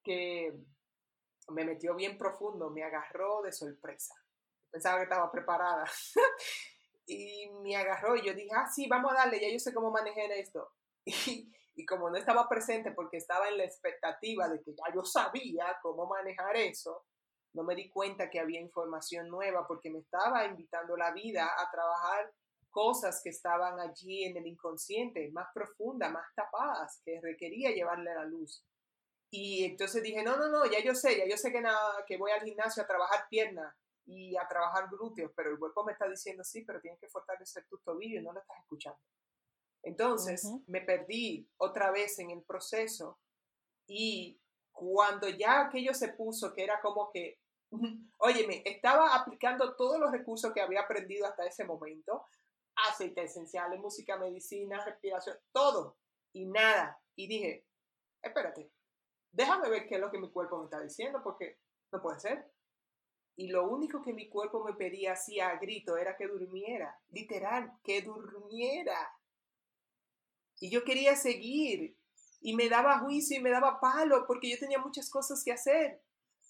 que me metió bien profundo, me agarró de sorpresa. Pensaba que estaba preparada. y me agarró y yo dije, ah, sí, vamos a darle, ya yo sé cómo manejar esto. Y, y como no estaba presente porque estaba en la expectativa de que ya yo sabía cómo manejar eso, no me di cuenta que había información nueva porque me estaba invitando la vida a trabajar cosas que estaban allí en el inconsciente, más profundas, más tapadas, que requería llevarle a la luz. Y entonces dije, no, no, no, ya yo sé, ya yo sé que, nada, que voy al gimnasio a trabajar piernas y a trabajar glúteos, pero el cuerpo me está diciendo, sí, pero tienes que fortalecer tus tobillos y no lo estás escuchando. Entonces me perdí otra vez en el proceso y cuando ya aquello se puso, que era como que, óyeme, estaba aplicando todos los recursos que había aprendido hasta ese momento, aceite esenciales, música, medicina, respiración, todo y nada. Y dije, espérate, déjame ver qué es lo que mi cuerpo me está diciendo, porque no puede ser. Y lo único que mi cuerpo me pedía así a grito era que durmiera, literal, que durmiera. Y yo quería seguir y me daba juicio y me daba palo porque yo tenía muchas cosas que hacer.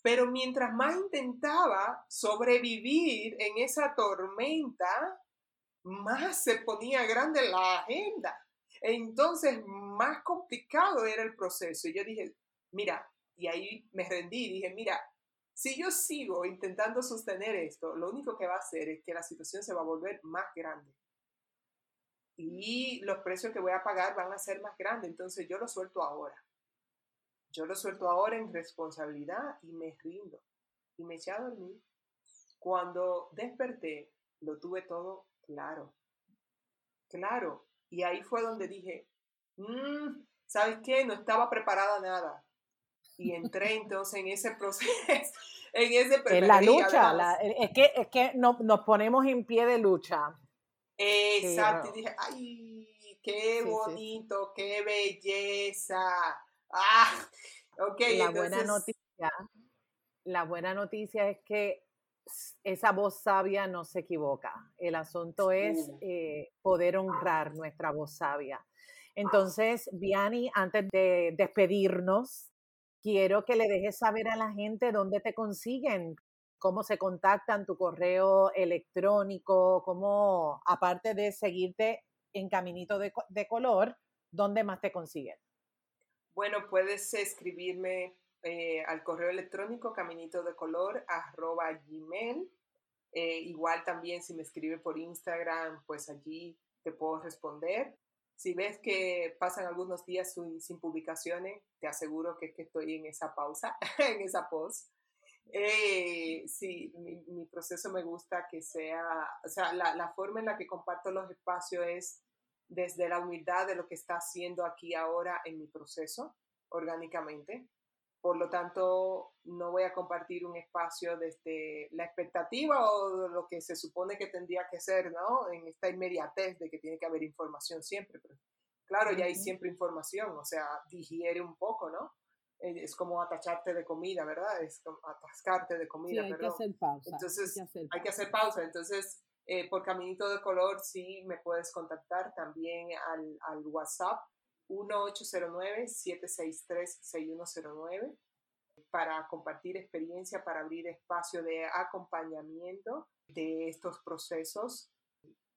Pero mientras más intentaba sobrevivir en esa tormenta, más se ponía grande la agenda. Entonces, más complicado era el proceso. Y yo dije, mira, y ahí me rendí, dije, mira, si yo sigo intentando sostener esto, lo único que va a hacer es que la situación se va a volver más grande y los precios que voy a pagar van a ser más grandes. Entonces yo lo suelto ahora. Yo lo suelto ahora en responsabilidad y me rindo. Y me eché a dormir. Cuando desperté, lo tuve todo claro. Claro. Y ahí fue donde dije, mm, ¿sabes qué? No estaba preparada nada. Y entré entonces en ese proceso. en ese en la lucha, es que, es que no, nos ponemos en pie de lucha Exacto, y dije, ay, qué bonito, qué belleza. Ah, ok. La buena noticia, la buena noticia es que esa voz sabia no se equivoca. El asunto es eh, poder honrar nuestra voz sabia. Entonces, Viani, antes de despedirnos, quiero que le dejes saber a la gente dónde te consiguen, cómo se contactan, tu correo electrónico, cómo, aparte de seguirte en Caminito de, Color, ¿dónde más te consiguen? Bueno, puedes escribirme eh, al correo electrónico caminito de color arroba gmail. Eh, igual también si me escribe por Instagram, pues allí te puedo responder. Si ves que pasan algunos días sin, sin publicaciones, te aseguro que, que estoy en esa pausa, en esa post. Eh, sí, mi, proceso me gusta que sea, o sea, la, la, forma en la que comparto los espacios es desde la humildad de lo que está haciendo aquí ahora en mi proceso orgánicamente. Por lo tanto, no voy a compartir un espacio desde la expectativa o lo que se supone que tendría que ser, ¿no? En esta inmediatez de que tiene que haber información siempre. Pero claro, ya hay siempre información, o sea, digiere un poco, ¿no? Eh, es como atacharte de comida, ¿verdad? Es como atascarte de comida. Sí, hay que hacer pausa. Entonces, hay que hacer pausa. Entonces, Eh, por Caminito de Color sí me puedes contactar también al, al WhatsApp 1809-763-6109 para compartir experiencia, para abrir espacio de acompañamiento de estos procesos.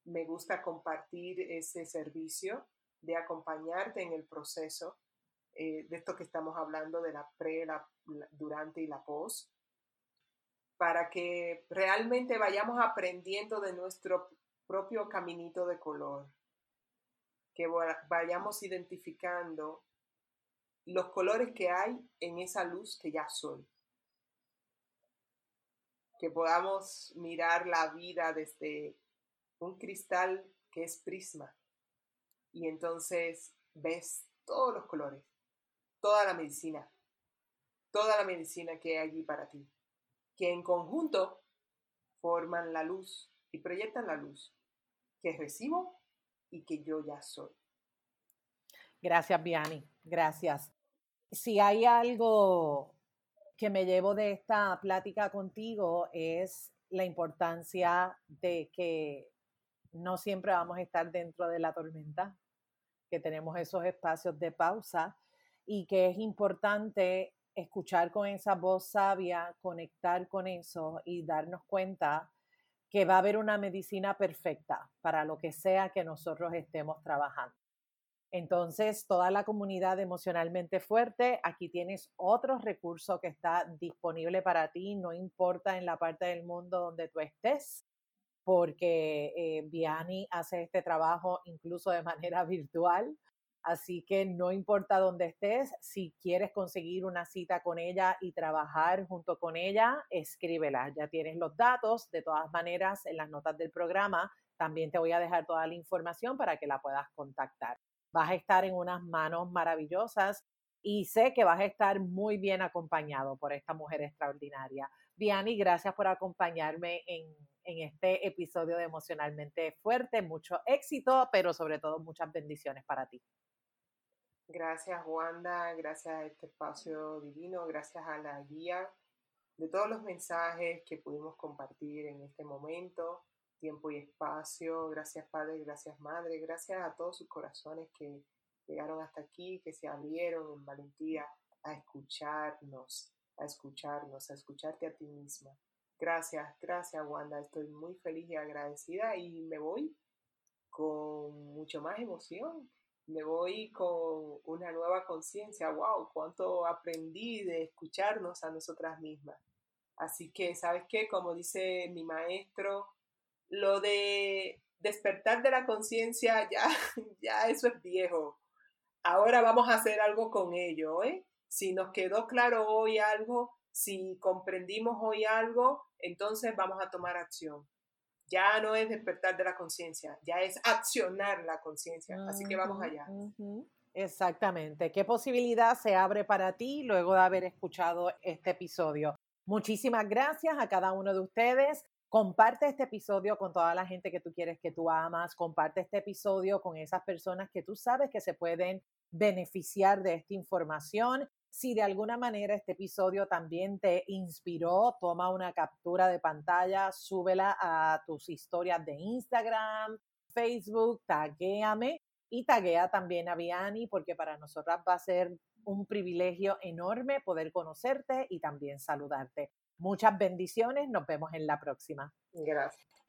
Me gusta compartir ese servicio de acompañarte en el proceso eh, de esto que estamos hablando de la pre, la, durante y la post, para que realmente vayamos aprendiendo de nuestro propio caminito de color, que vayamos identificando los colores que hay en esa luz que ya soy. Que podamos mirar la vida desde un cristal que es prisma. Y entonces ves todos los colores, toda la medicina, toda la medicina que hay allí para ti, que en conjunto forman la luz y proyectan la luz que recibo y que yo ya soy. Gracias, Viani. Gracias si hay algo que me llevo de esta plática contigo es la importancia de que no siempre vamos a estar dentro de la tormenta, que tenemos esos espacios de pausa y que es importante escuchar con esa voz sabia, conectar con eso y darnos cuenta que va a haber una medicina perfecta para lo que sea que nosotros estemos trabajando. Entonces, toda la comunidad emocionalmente fuerte, aquí tienes otro recurso que está disponible para ti, no importa en la parte del mundo donde tú estés, porque eh, hace este trabajo incluso de manera virtual. Así que no importa dónde estés, si quieres conseguir una cita con ella y trabajar junto con ella, escríbela. Ya tienes los datos. De todas maneras, en las notas del programa también te voy a dejar toda la información para que la puedas contactar vas a estar en unas manos maravillosas y sé que vas a estar muy bien acompañado por esta mujer extraordinaria. Viani, gracias por acompañarme en, en este episodio de Emocionalmente Fuerte. Mucho éxito, pero sobre todo muchas bendiciones para ti. Gracias, Wanda. Gracias a este espacio divino. Gracias a la guía de todos los mensajes que pudimos compartir en este momento tiempo y espacio. Gracias Padre, gracias Madre, gracias a todos sus corazones que llegaron hasta aquí, que se abrieron en valentía a escucharnos, a escucharnos, a escucharte a ti misma. Gracias, gracias Wanda, estoy muy feliz y agradecida y me voy con mucho más emoción. Me voy con una nueva conciencia. ¡Wow! Cuánto aprendí de escucharnos a nosotras mismas. Así que, ¿sabes qué? Como dice mi maestro, lo de despertar de la conciencia, ya, ya eso es viejo. Ahora vamos a hacer algo con ello, ¿eh? Si nos quedó claro hoy algo, si comprendimos hoy algo, entonces vamos a tomar acción. Ya no es despertar de la conciencia, ya es accionar la conciencia. Así que vamos allá. Exactamente. ¿Qué posibilidad se abre para ti luego de haber escuchado este episodio? Muchísimas gracias a cada uno de ustedes. Comparte este episodio con toda la gente que tú quieres que tú amas. Comparte este episodio con esas personas que tú sabes que se pueden beneficiar de esta información. Si de alguna manera este episodio también te inspiró, toma una captura de pantalla, súbela a tus historias de Instagram, Facebook, taguéame y taguea también a Viani porque para nosotras va a ser un privilegio enorme poder conocerte y también saludarte. Muchas bendiciones, nos vemos en la próxima. Gracias.